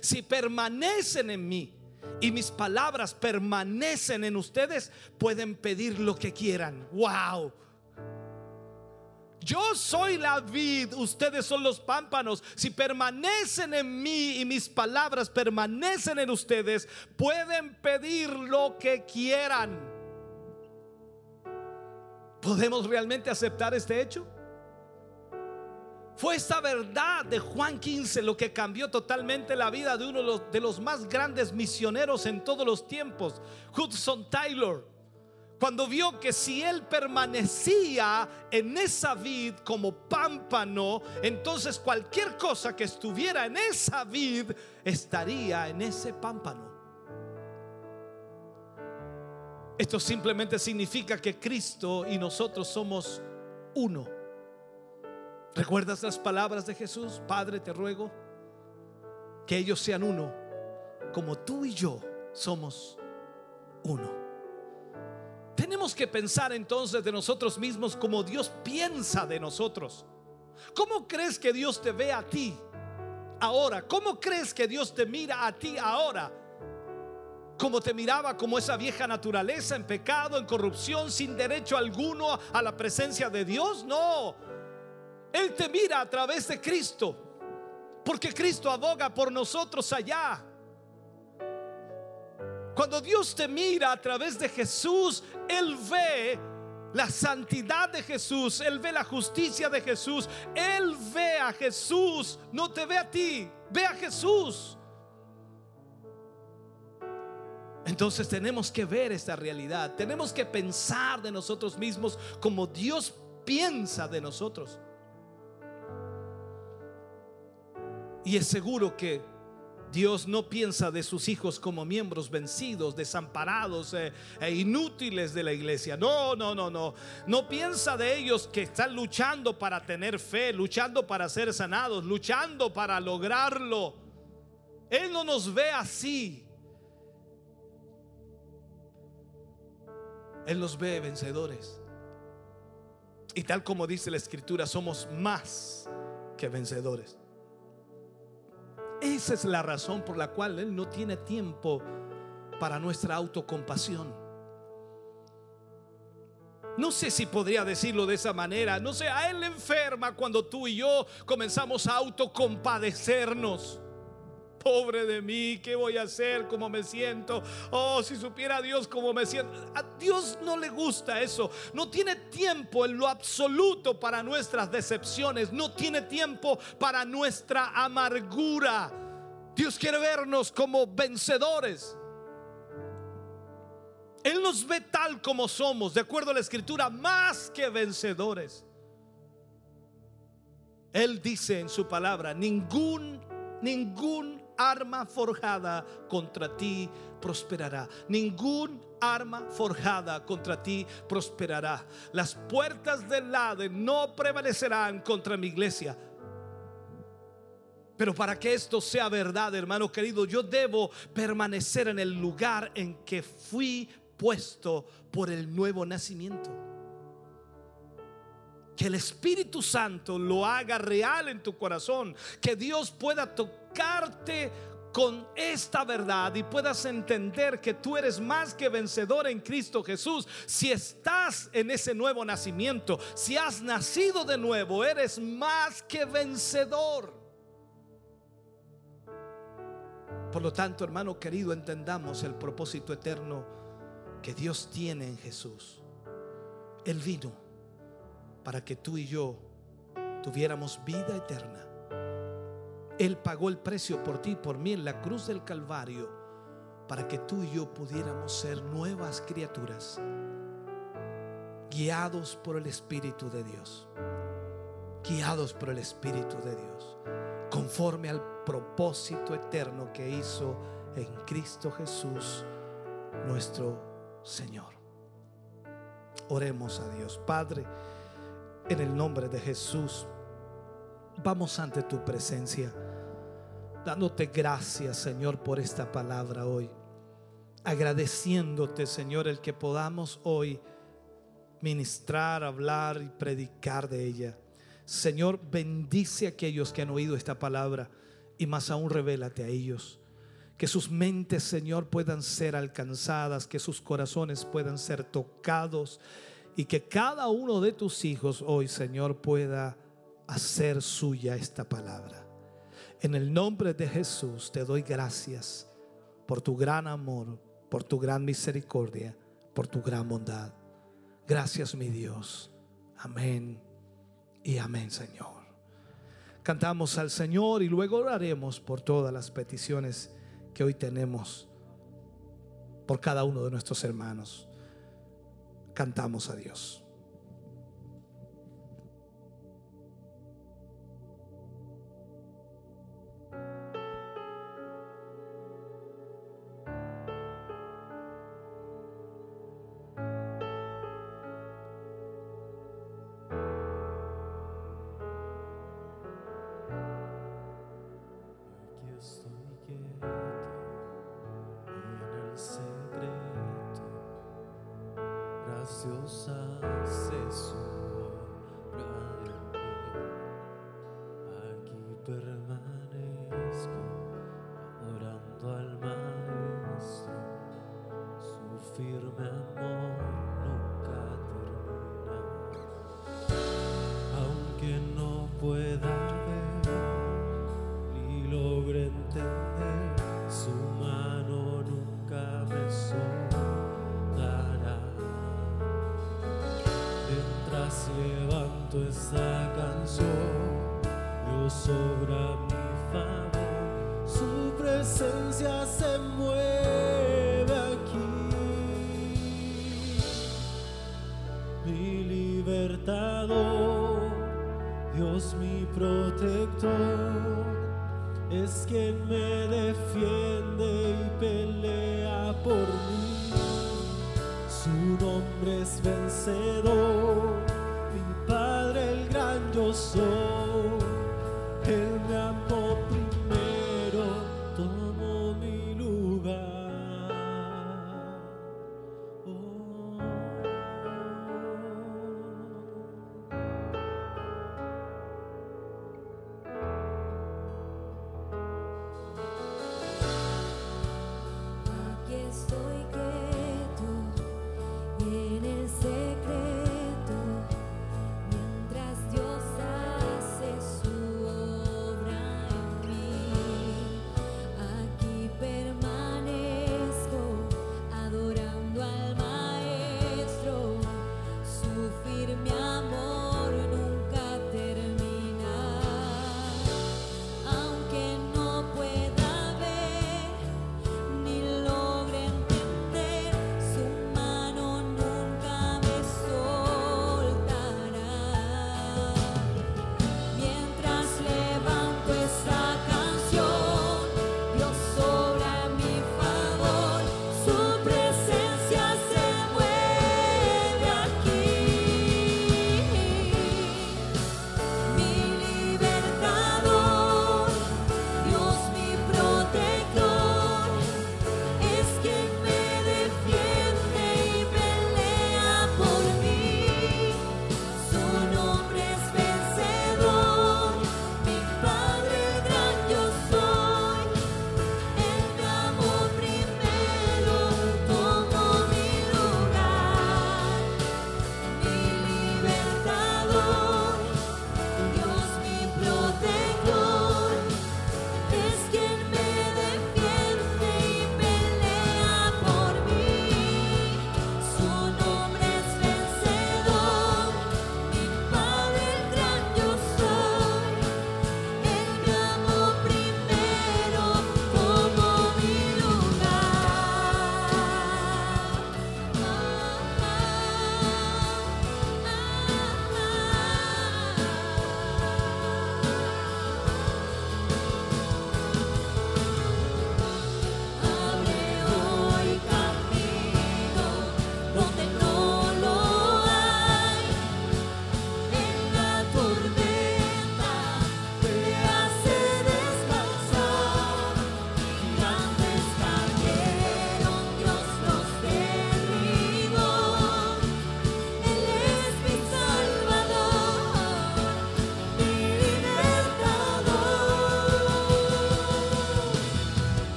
Si permanecen en mí y mis palabras permanecen en ustedes, pueden pedir lo que quieran. Wow. Yo soy la vid, ustedes son los pámpanos. Si permanecen en mí y mis palabras permanecen en ustedes, pueden pedir lo que quieran. ¿Podemos realmente aceptar este hecho? Fue esta verdad de Juan 15 lo que cambió totalmente la vida de uno de los, más grandes misioneros en todos los tiempos, Hudson Taylor. Cuando vio que si él permanecía en esa vid como pámpano, entonces cualquier cosa que estuviera en esa vid estaría en ese pámpano. Esto simplemente significa que Cristo y nosotros somos uno. ¿Recuerdas las palabras de Jesús? Padre, te ruego que ellos sean uno, como tú y yo somos uno. Tenemos que pensar entonces de nosotros mismos como Dios piensa de nosotros. ¿Cómo crees que Dios te ve a ti ahora? ¿Cómo crees que Dios te mira a ti ahora? como te miraba como esa vieja naturaleza en pecado, en corrupción, sin derecho alguno a la presencia de Dios. No, Él te mira a través de Cristo, porque Cristo aboga por nosotros allá. Cuando Dios te mira a través de Jesús, Él ve la santidad de Jesús, Él ve la justicia de Jesús, Él ve a Jesús, no te ve a ti, ve a Jesús. Entonces tenemos que ver esta realidad, tenemos que pensar de nosotros mismos como Dios piensa de nosotros. Y es seguro que Dios no piensa de sus hijos como miembros vencidos, desamparados eh, e inútiles de la iglesia. No, no, no, no. No piensa de ellos que están luchando para tener fe, luchando para ser sanados, luchando para lograrlo. Él no nos ve así. Él nos ve vencedores. Y tal como dice la escritura, somos más que vencedores. Esa es la razón por la cual Él no tiene tiempo para nuestra autocompasión. No sé si podría decirlo de esa manera. No sé, a Él le enferma cuando tú y yo comenzamos a autocompadecernos. Pobre de mí, ¿qué voy a hacer? ¿Cómo me siento? Oh, si supiera Dios cómo me siento. A Dios no le gusta eso. No tiene tiempo en lo absoluto para nuestras decepciones. No tiene tiempo para nuestra amargura. Dios quiere vernos como vencedores. Él nos ve tal como somos, de acuerdo a la escritura, más que vencedores. Él dice en su palabra, ningún, ningún arma forjada contra ti prosperará. Ningún arma forjada contra ti prosperará. Las puertas del lado no prevalecerán contra mi iglesia. Pero para que esto sea verdad, hermano querido, yo debo permanecer en el lugar en que fui puesto por el nuevo nacimiento. Que el Espíritu Santo lo haga real en tu corazón. Que Dios pueda tocar con esta verdad y puedas entender que tú eres más que vencedor en Cristo Jesús. Si estás en ese nuevo nacimiento, si has nacido de nuevo, eres más que vencedor. Por lo tanto, hermano querido, entendamos el propósito eterno que Dios tiene en Jesús. Él vino para que tú y yo tuviéramos vida eterna él pagó el precio por ti por mí en la cruz del Calvario para que tú y yo pudiéramos ser nuevas criaturas, guiados por el Espíritu de Dios, guiados por el Espíritu de Dios, conforme al propósito eterno que hizo en Cristo Jesús, nuestro Señor. Oremos a Dios, Padre, en el nombre de Jesús. Vamos ante tu presencia dándote gracias, Señor, por esta palabra hoy. Agradeciéndote, Señor, el que podamos hoy ministrar, hablar y predicar de ella. Señor, bendice a aquellos que han oído esta palabra y más aún revélate a ellos. Que sus mentes, Señor, puedan ser alcanzadas, que sus corazones puedan ser tocados y que cada uno de tus hijos hoy, Señor, pueda hacer suya esta palabra. En el nombre de Jesús te doy gracias por tu gran amor, por tu gran misericordia, por tu gran bondad. Gracias mi Dios. Amén y amén Señor. Cantamos al Señor y luego oraremos por todas las peticiones que hoy tenemos por cada uno de nuestros hermanos. Cantamos a Dios.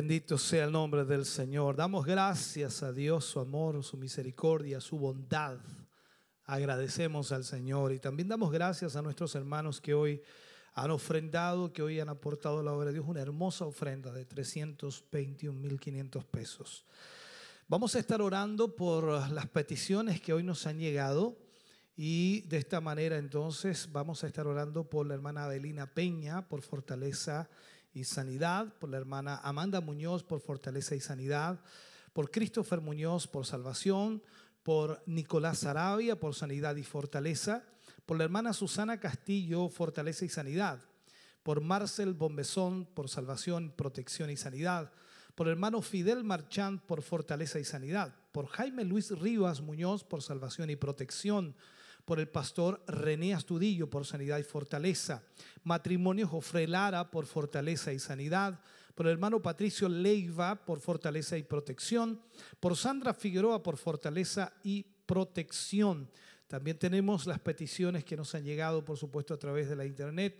Bendito sea el nombre del Señor. Damos gracias a Dios, su amor, su misericordia, su bondad. Agradecemos al Señor y también damos gracias a nuestros hermanos que hoy han ofrendado, que hoy han aportado a la obra de Dios una hermosa ofrenda de 321.500 pesos. Vamos a estar orando por las peticiones que hoy nos han llegado y de esta manera entonces vamos a estar orando por la hermana Adelina Peña, por fortaleza y sanidad, por la hermana Amanda Muñoz por fortaleza y sanidad, por Christopher Muñoz por salvación, por Nicolás Arabia por sanidad y fortaleza, por la hermana Susana Castillo, fortaleza y sanidad, por Marcel Bombezón por salvación, protección y sanidad, por hermano Fidel Marchand por fortaleza y sanidad, por Jaime Luis Rivas Muñoz por salvación y protección, por el pastor René Astudillo por sanidad y fortaleza, matrimonio Jofre Lara por fortaleza y sanidad, por el hermano Patricio Leiva por fortaleza y protección, por Sandra Figueroa por fortaleza y protección. También tenemos las peticiones que nos han llegado, por supuesto, a través de la internet.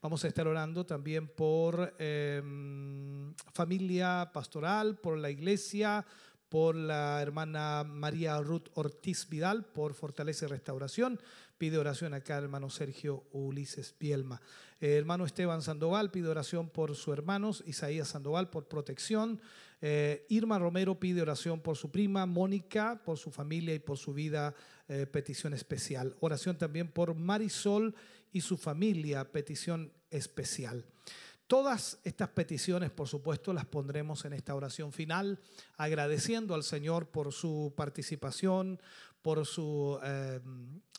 Vamos a estar orando también por em, familia pastoral, por la iglesia, por la hermana María Ruth Ortiz Vidal, por Fortaleza y Restauración. Pide oración acá hermano Sergio Ulises Pielma. El hermano Esteban Sandoval pide oración por sus hermanos, Isaías Sandoval por protección. Eh, Irma Romero pide oración por su prima, Mónica, por su familia y por su vida, eh, petición especial. Oración también por Marisol y su familia, petición especial. Todas estas peticiones, por supuesto, las pondremos en esta oración final, agradeciendo al Señor por su participación, por su eh,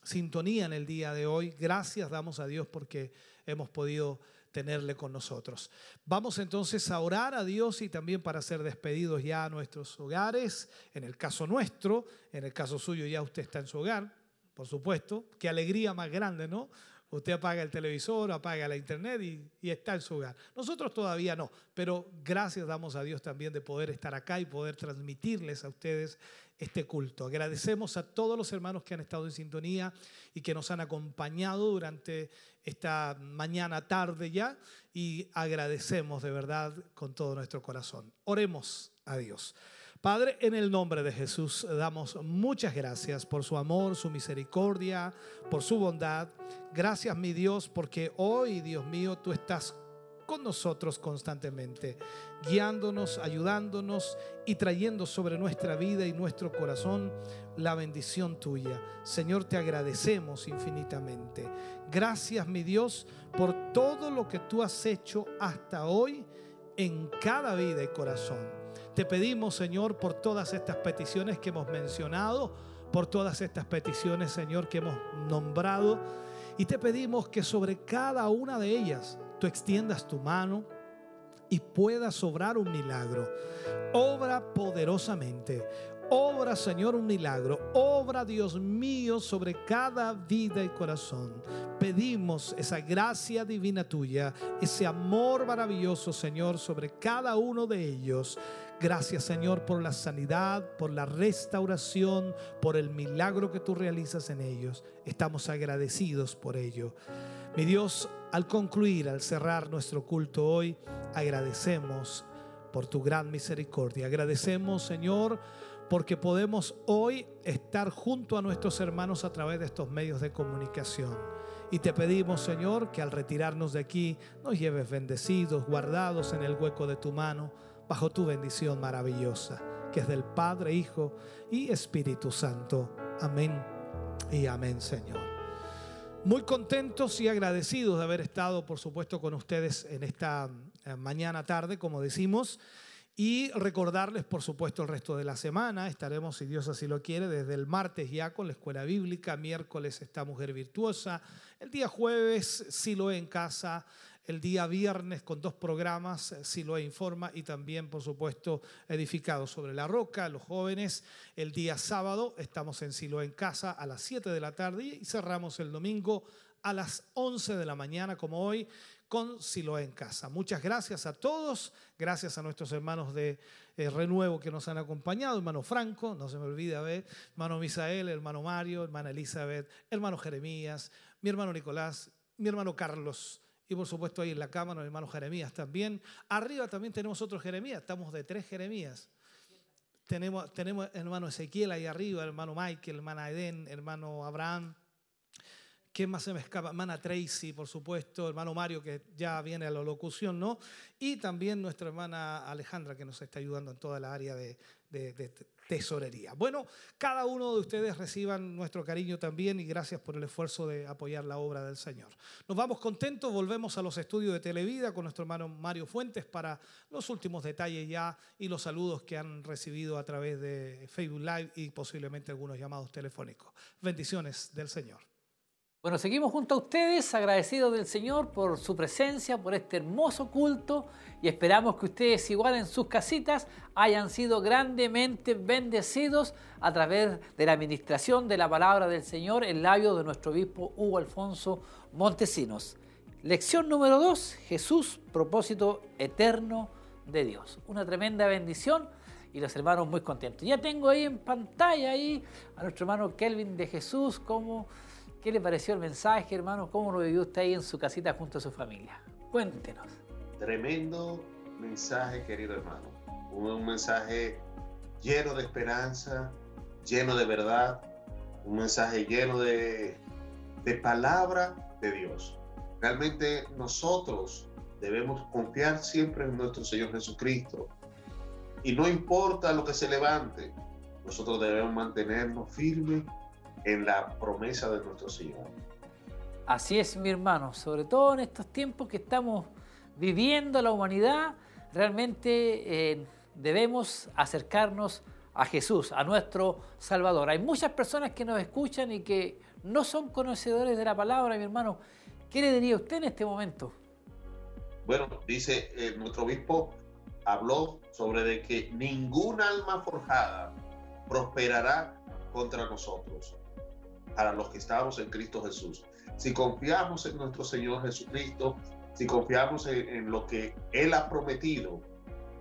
sintonía en el día de hoy. Gracias damos a Dios porque hemos podido tenerle con nosotros. Vamos entonces a orar a Dios y también para ser despedidos ya a nuestros hogares. En el caso nuestro, en el caso suyo ya usted está en su hogar, por supuesto. Qué alegría más grande, ¿no? Usted apaga el televisor, apaga la internet y, está en su hogar. Nosotros todavía no, pero gracias damos a Dios también de poder estar acá y poder transmitirles a ustedes este culto. Agradecemos a todos los hermanos que han estado en sintonía y que nos han acompañado durante esta mañana tarde ya y agradecemos de verdad con todo nuestro corazón. Oremos a Dios. Padre, en el nombre de Jesús damos muchas gracias por su amor, su misericordia, por su bondad. Gracias, mi Dios, porque hoy, Dios mío, tú estás con nosotros constantemente, guiándonos, ayudándonos y trayendo sobre nuestra vida y nuestro corazón la bendición tuya. Señor, te agradecemos infinitamente. Gracias, mi Dios, por todo lo que tú has hecho hasta hoy en cada vida y corazón. Te pedimos, Señor, por todas estas peticiones que hemos mencionado, por todas estas peticiones, Señor, que hemos nombrado. Y te pedimos que sobre cada una de ellas tú extiendas tu mano y pueda sobrar un milagro. Obra poderosamente. Obra, Señor, un milagro. Obra, Dios mío, sobre cada vida y corazón. Pedimos esa gracia divina tuya, ese amor maravilloso, Señor, sobre cada uno de ellos. Gracias Señor por la sanidad, por la restauración, por el milagro que tú realizas en ellos. Estamos agradecidos por ello. Mi Dios, al concluir, al cerrar nuestro culto hoy, agradecemos por tu gran misericordia. Agradecemos Señor porque podemos hoy estar junto a nuestros hermanos a través de estos medios de comunicación. Y te pedimos, Señor, que al retirarnos de aquí nos lleves bendecidos, guardados en el hueco de tu mano bajo tu bendición maravillosa, que es del Padre, Hijo y Espíritu Santo. Amén y amén, Señor. Muy contentos y agradecidos de haber estado, por supuesto, con ustedes en esta eh, mañana tarde, como decimos. Y recordarles, por supuesto, el resto de la semana. Estaremos, si Dios así lo quiere, desde el martes ya con la escuela bíblica. Miércoles esta mujer virtuosa. El día jueves, Silo en casa el día viernes con dos programas, eh, Siloe Informa y también, por supuesto, Edificado sobre la Roca, los jóvenes. El día sábado estamos en Siloe en casa a las 7 de la tarde y cerramos el domingo a las 11 de la mañana, como hoy, con Siloe en casa. Muchas gracias a todos, gracias a nuestros hermanos de eh, Renuevo que nos han acompañado, hermano Franco, no se me olvide, a ver, hermano Misael, hermano Mario, hermana Elizabeth, hermano Jeremías, mi hermano Nicolás, mi hermano Carlos Y por supuesto ahí en la cámara el hermano Jeremías también. Arriba también tenemos otro Jeremías, estamos de tres Jeremías. Tenemos, tenemos hermano Ezequiel ahí arriba, hermano Michael, hermana Eden, hermano Abraham. ¿Quién más se me escapa? Hermana Tracy, por supuesto, hermano Mario, que ya viene a la locución, ¿no? Y también nuestra hermana Alejandra, que nos está ayudando en toda la área de, de tesorería. Bueno, cada uno de ustedes reciban nuestro cariño también y gracias por el esfuerzo de apoyar la obra del Señor. Nos vamos contentos, volvemos a los estudios de Televida con nuestro hermano Mario Fuentes para los últimos detalles ya y los saludos que han recibido a través de Facebook Live y posiblemente algunos llamados telefónicos. Bendiciones del Señor. Bueno, seguimos junto a ustedes, agradecidos del Señor por su presencia, por este hermoso culto y esperamos que ustedes igual en sus casitas hayan sido grandemente bendecidos a través de la administración de la palabra del Señor en labio de nuestro obispo Hugo Alfonso Montesinos. Lección número 2, Jesús, propósito eterno de Dios. Una tremenda bendición y los hermanos muy contentos. Ya tengo ahí en pantalla ahí a nuestro hermano Kelvin de Jesús como ¿Qué le pareció el mensaje, hermano? ¿Cómo lo vivió usted ahí en su casita junto a su familia? Cuéntenos. Tremendo mensaje, querido hermano. Un mensaje lleno de esperanza, lleno de verdad, un mensaje lleno de, de palabra de Dios. Realmente nosotros debemos confiar siempre en nuestro Señor Jesucristo. Y no importa lo que se levante, nosotros debemos mantenernos firmes en la promesa de nuestro Señor. Así es, mi hermano, sobre todo en estos tiempos que estamos viviendo la humanidad, realmente eh, debemos acercarnos a Jesús, a nuestro Salvador. Hay muchas personas que nos escuchan y que no son conocedores de la palabra, mi hermano. ¿Qué le diría usted en este momento? Bueno, dice eh, nuestro obispo, habló sobre de que ningún alma forjada prosperará contra nosotros para los que estamos en Cristo Jesús. Si confiamos en nuestro Señor Jesucristo, si confiamos en, lo que Él ha prometido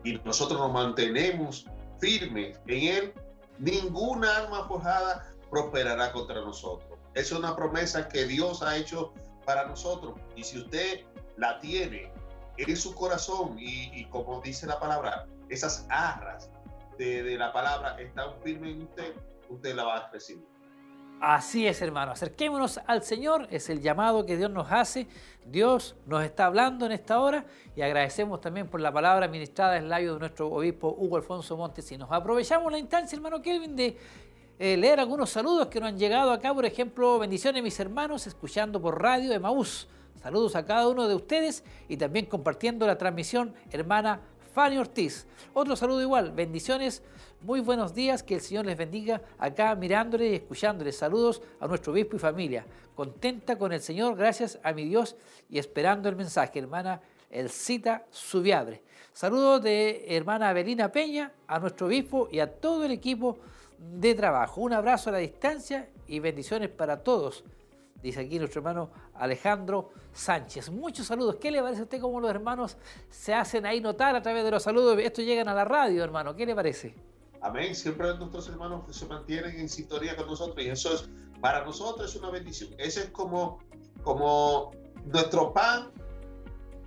y nosotros nos mantenemos firmes en Él, ninguna alma forjada prosperará contra nosotros. Es una promesa que Dios ha hecho para nosotros. Y si usted la tiene en su corazón y, como dice la palabra, esas arras de, de la palabra están firmes en usted, usted la va a recibir. Así es, hermano. Acerquémonos al Señor. Es el llamado que Dios nos hace. Dios nos está hablando en esta hora y agradecemos también por la palabra ministrada en labio de nuestro obispo Hugo Alfonso Montesinos. Aprovechamos la instancia, hermano Kelvin, de eh, leer algunos saludos que nos han llegado acá. Por ejemplo, bendiciones mis hermanos, escuchando por radio de Maús. Saludos a cada uno de ustedes y también compartiendo la transmisión, hermana Fanny Ortiz. Otro saludo igual, bendiciones muy buenos días, que el Señor les bendiga acá mirándole y escuchándole. Saludos a nuestro obispo y familia. Contenta con el Señor, gracias a mi Dios y esperando el mensaje, hermana Elcita Subiabre. Saludos de hermana Avelina Peña, a nuestro obispo y a todo el equipo de trabajo. Un abrazo a la distancia y bendiciones para todos. Dice aquí nuestro hermano Alejandro Sánchez. Muchos saludos. ¿Qué le parece a usted cómo los hermanos se hacen ahí notar a través de los saludos? Esto llegan a la radio, hermano. ¿Qué le parece? Amén. Siempre nuestros hermanos se mantienen en sintonía con nosotros y eso es, para nosotros es una bendición. Ese es como, como nuestro pan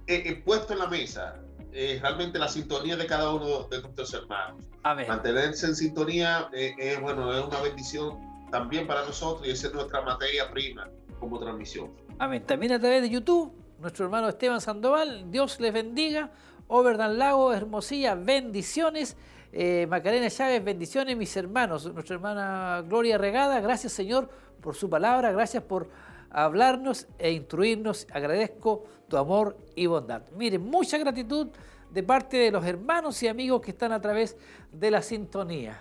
eh, eh, puesto en la mesa. Eh, realmente la sintonía de cada uno de nuestros hermanos. Amén. Mantenerse en sintonía es bueno, es una bendición también para nosotros y esa es nuestra materia prima como transmisión. Amén. También a través de YouTube, nuestro hermano Esteban Sandoval, Dios les bendiga. Overdan Lago, Hermosilla, bendiciones. Eh, Macarena Chávez, bendiciones, mis hermanos. Nuestra hermana Gloria Regada, gracias Señor por su palabra, gracias por hablarnos e instruirnos. Agradezco tu amor y bondad. Miren, mucha gratitud de parte de los hermanos y amigos que están a través de la sintonía.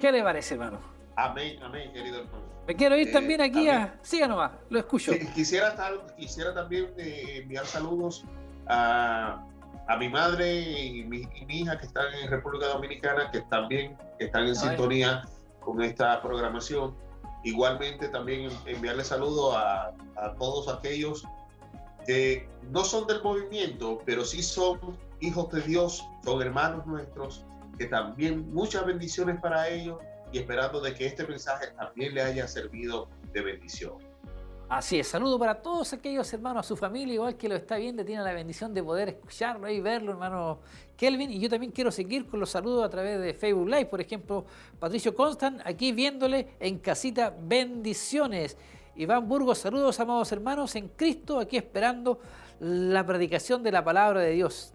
¿Qué le parece, hermano? Amén, amén, querido hermano. Me quiero ir también aquí a... Siga nomás, lo escucho. quisiera, quisiera también eh, enviar saludos a a mi madre y mi, hija que están en República Dominicana, que también están en sintonía con esta programación. Igualmente también enviarle saludos a, a, todos aquellos que no son del movimiento, pero sí son hijos de Dios, son hermanos nuestros, que también muchas bendiciones para ellos y esperando de que este mensaje también le haya servido de bendición. Así es, saludo para todos aquellos hermanos, a su familia, igual que lo está viendo, tiene la bendición de poder escucharlo y verlo, hermano Kelvin. Y yo también quiero seguir con los saludos a través de Facebook Live, por ejemplo, Patricio Constant, aquí viéndole en casita, bendiciones. Iván Burgos, saludos, amados hermanos, en Cristo, aquí esperando la predicación de la palabra de Dios.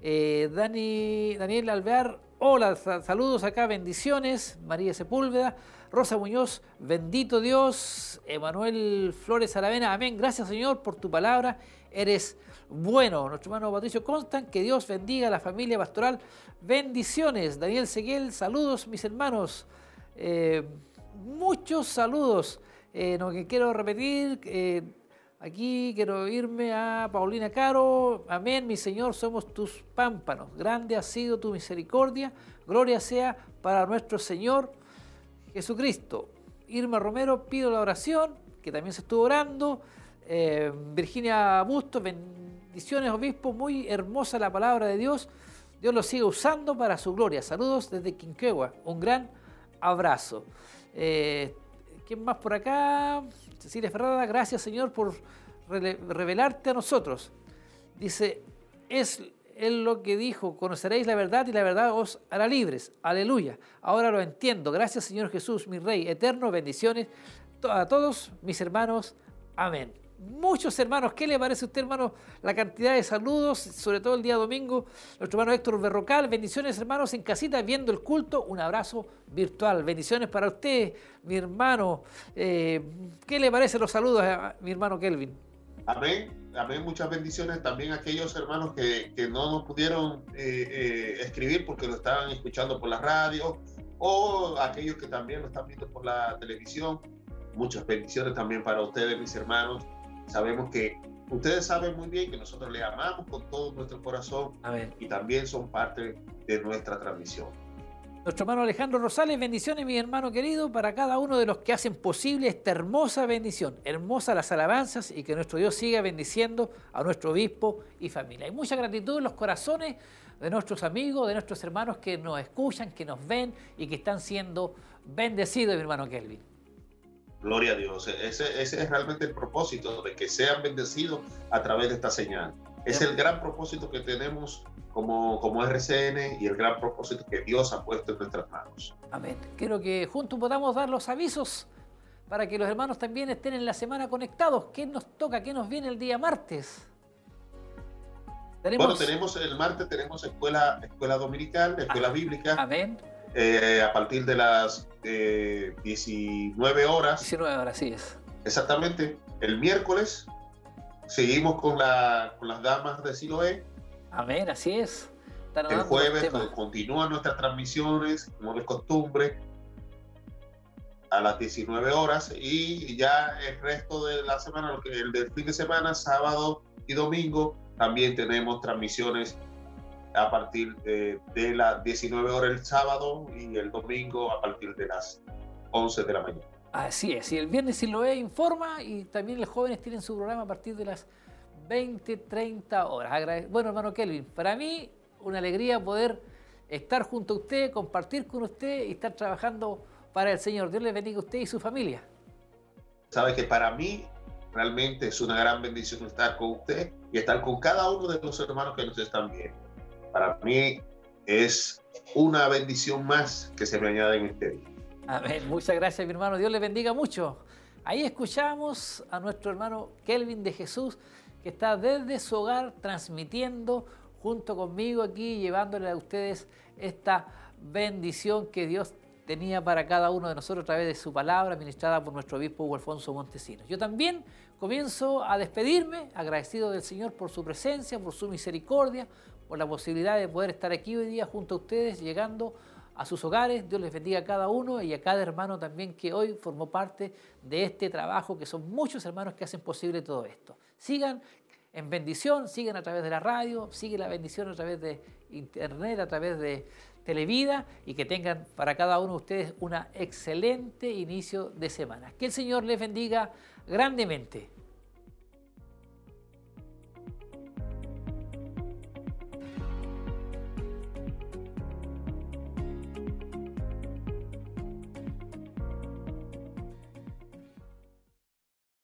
Eh, Dani, Daniel Alvear, hola, saludos acá, bendiciones. María Sepúlveda. Rosa Muñoz, bendito Dios. Emanuel Flores Aravena, amén. Gracias Señor por tu palabra. Eres bueno. Nuestro hermano Patricio Constant, que Dios bendiga a la familia pastoral. Bendiciones. Daniel Seguel, saludos mis hermanos. Eh, muchos saludos. Eh, lo que quiero repetir, eh, aquí quiero irme a Paulina Caro. Amén, mi Señor, somos tus pámpanos. Grande ha sido tu misericordia. Gloria sea para nuestro Señor Jesucristo. Irma Romero, pido la oración, que también se estuvo orando. Eh, Virginia Bustos, bendiciones, obispo, muy hermosa la palabra de Dios. Dios lo sigue usando para su gloria. Saludos desde Quinquegua. Un gran abrazo. Eh, ¿Quién más por acá? Cecilia Ferrada, gracias Señor por revelarte a nosotros. Dice, es él lo que dijo, conoceréis la verdad y la verdad os hará libres. Aleluya. Ahora lo entiendo. Gracias Señor Jesús, mi Rey eterno. Bendiciones a todos mis hermanos. Amén. Muchos hermanos, ¿qué le parece a usted, hermano? La cantidad de saludos, sobre todo el día domingo. Nuestro hermano Héctor Berrocal, bendiciones, hermanos, en casita, viendo el culto. Un abrazo virtual. Bendiciones para usted, mi hermano. Eh, ¿Qué le parece los saludos a mi hermano Kelvin? Amén, amén, muchas bendiciones también a aquellos hermanos que, que no nos pudieron eh, eh, escribir porque lo estaban escuchando por la radio o aquellos que también lo están viendo por la televisión. Muchas bendiciones también para ustedes, mis hermanos. Sabemos que ustedes saben muy bien que nosotros le amamos con todo nuestro corazón y también son parte de nuestra transmisión. Nuestro hermano Alejandro Rosales, bendiciones, mi hermano querido, para cada uno de los que hacen posible esta hermosa bendición. Hermosa las alabanzas y que nuestro Dios siga bendiciendo a nuestro obispo y familia. Hay mucha gratitud en los corazones de nuestros amigos, de nuestros hermanos que nos escuchan, que nos ven y que están siendo bendecidos, mi hermano Kelvin. Gloria a Dios. Ese, ese es realmente el propósito, de que sean bendecidos a través de esta señal. Es el gran propósito que tenemos como, como RCN y el gran propósito que Dios ha puesto en nuestras manos. Amén. Quiero que juntos podamos dar los avisos para que los hermanos también estén en la semana conectados. ¿Qué nos toca? ¿Qué nos viene el día martes? Bueno, tenemos el martes tenemos escuela, escuela dominical, escuela ah, bíblica. Amén. Eh, a partir de las 19 eh, horas. 19 horas, sí es. Exactamente. El miércoles seguimos con, la, con las damas de Siloé Amén, así es. el jueves pues, continúan nuestras transmisiones, como de costumbre, a las 19 horas y ya el resto de la semana, el del fin de semana, sábado y domingo, también tenemos transmisiones a partir de, las 19 horas el sábado y el domingo a partir de las 11 de la mañana. Así es, y el viernes si lo informa y también los jóvenes tienen su programa a partir de las 20, 30 horas. Bueno, hermano Kelvin, para mí una alegría poder estar junto a usted, compartir con usted y estar trabajando para el Señor. Dios le bendiga a usted y su familia. Sabe que para mí realmente es una gran bendición estar con usted y estar con cada uno de los hermanos que nos están viendo. Para mí es una bendición más que se me añade en este día. Amén. Muchas gracias, mi hermano. Dios le bendiga mucho. Ahí escuchamos a nuestro hermano Kelvin de Jesús que está desde su hogar transmitiendo junto conmigo aquí, llevándole a ustedes esta bendición que Dios tenía para cada uno de nosotros a través de su palabra ministrada por nuestro obispo Hugo Alfonso Montesinos. Yo también comienzo a despedirme, agradecido del Señor por su presencia, por su misericordia, por la posibilidad de poder estar aquí hoy día junto a ustedes, llegando a sus hogares. Dios les bendiga a cada uno y a cada hermano también que hoy formó parte de este trabajo, que son muchos hermanos que hacen posible todo esto sigan en bendición, sigan a través de la radio, sigan la bendición a través de internet, a través de Televida y que tengan para cada uno de ustedes un excelente inicio de semana. Que el Señor les bendiga grandemente.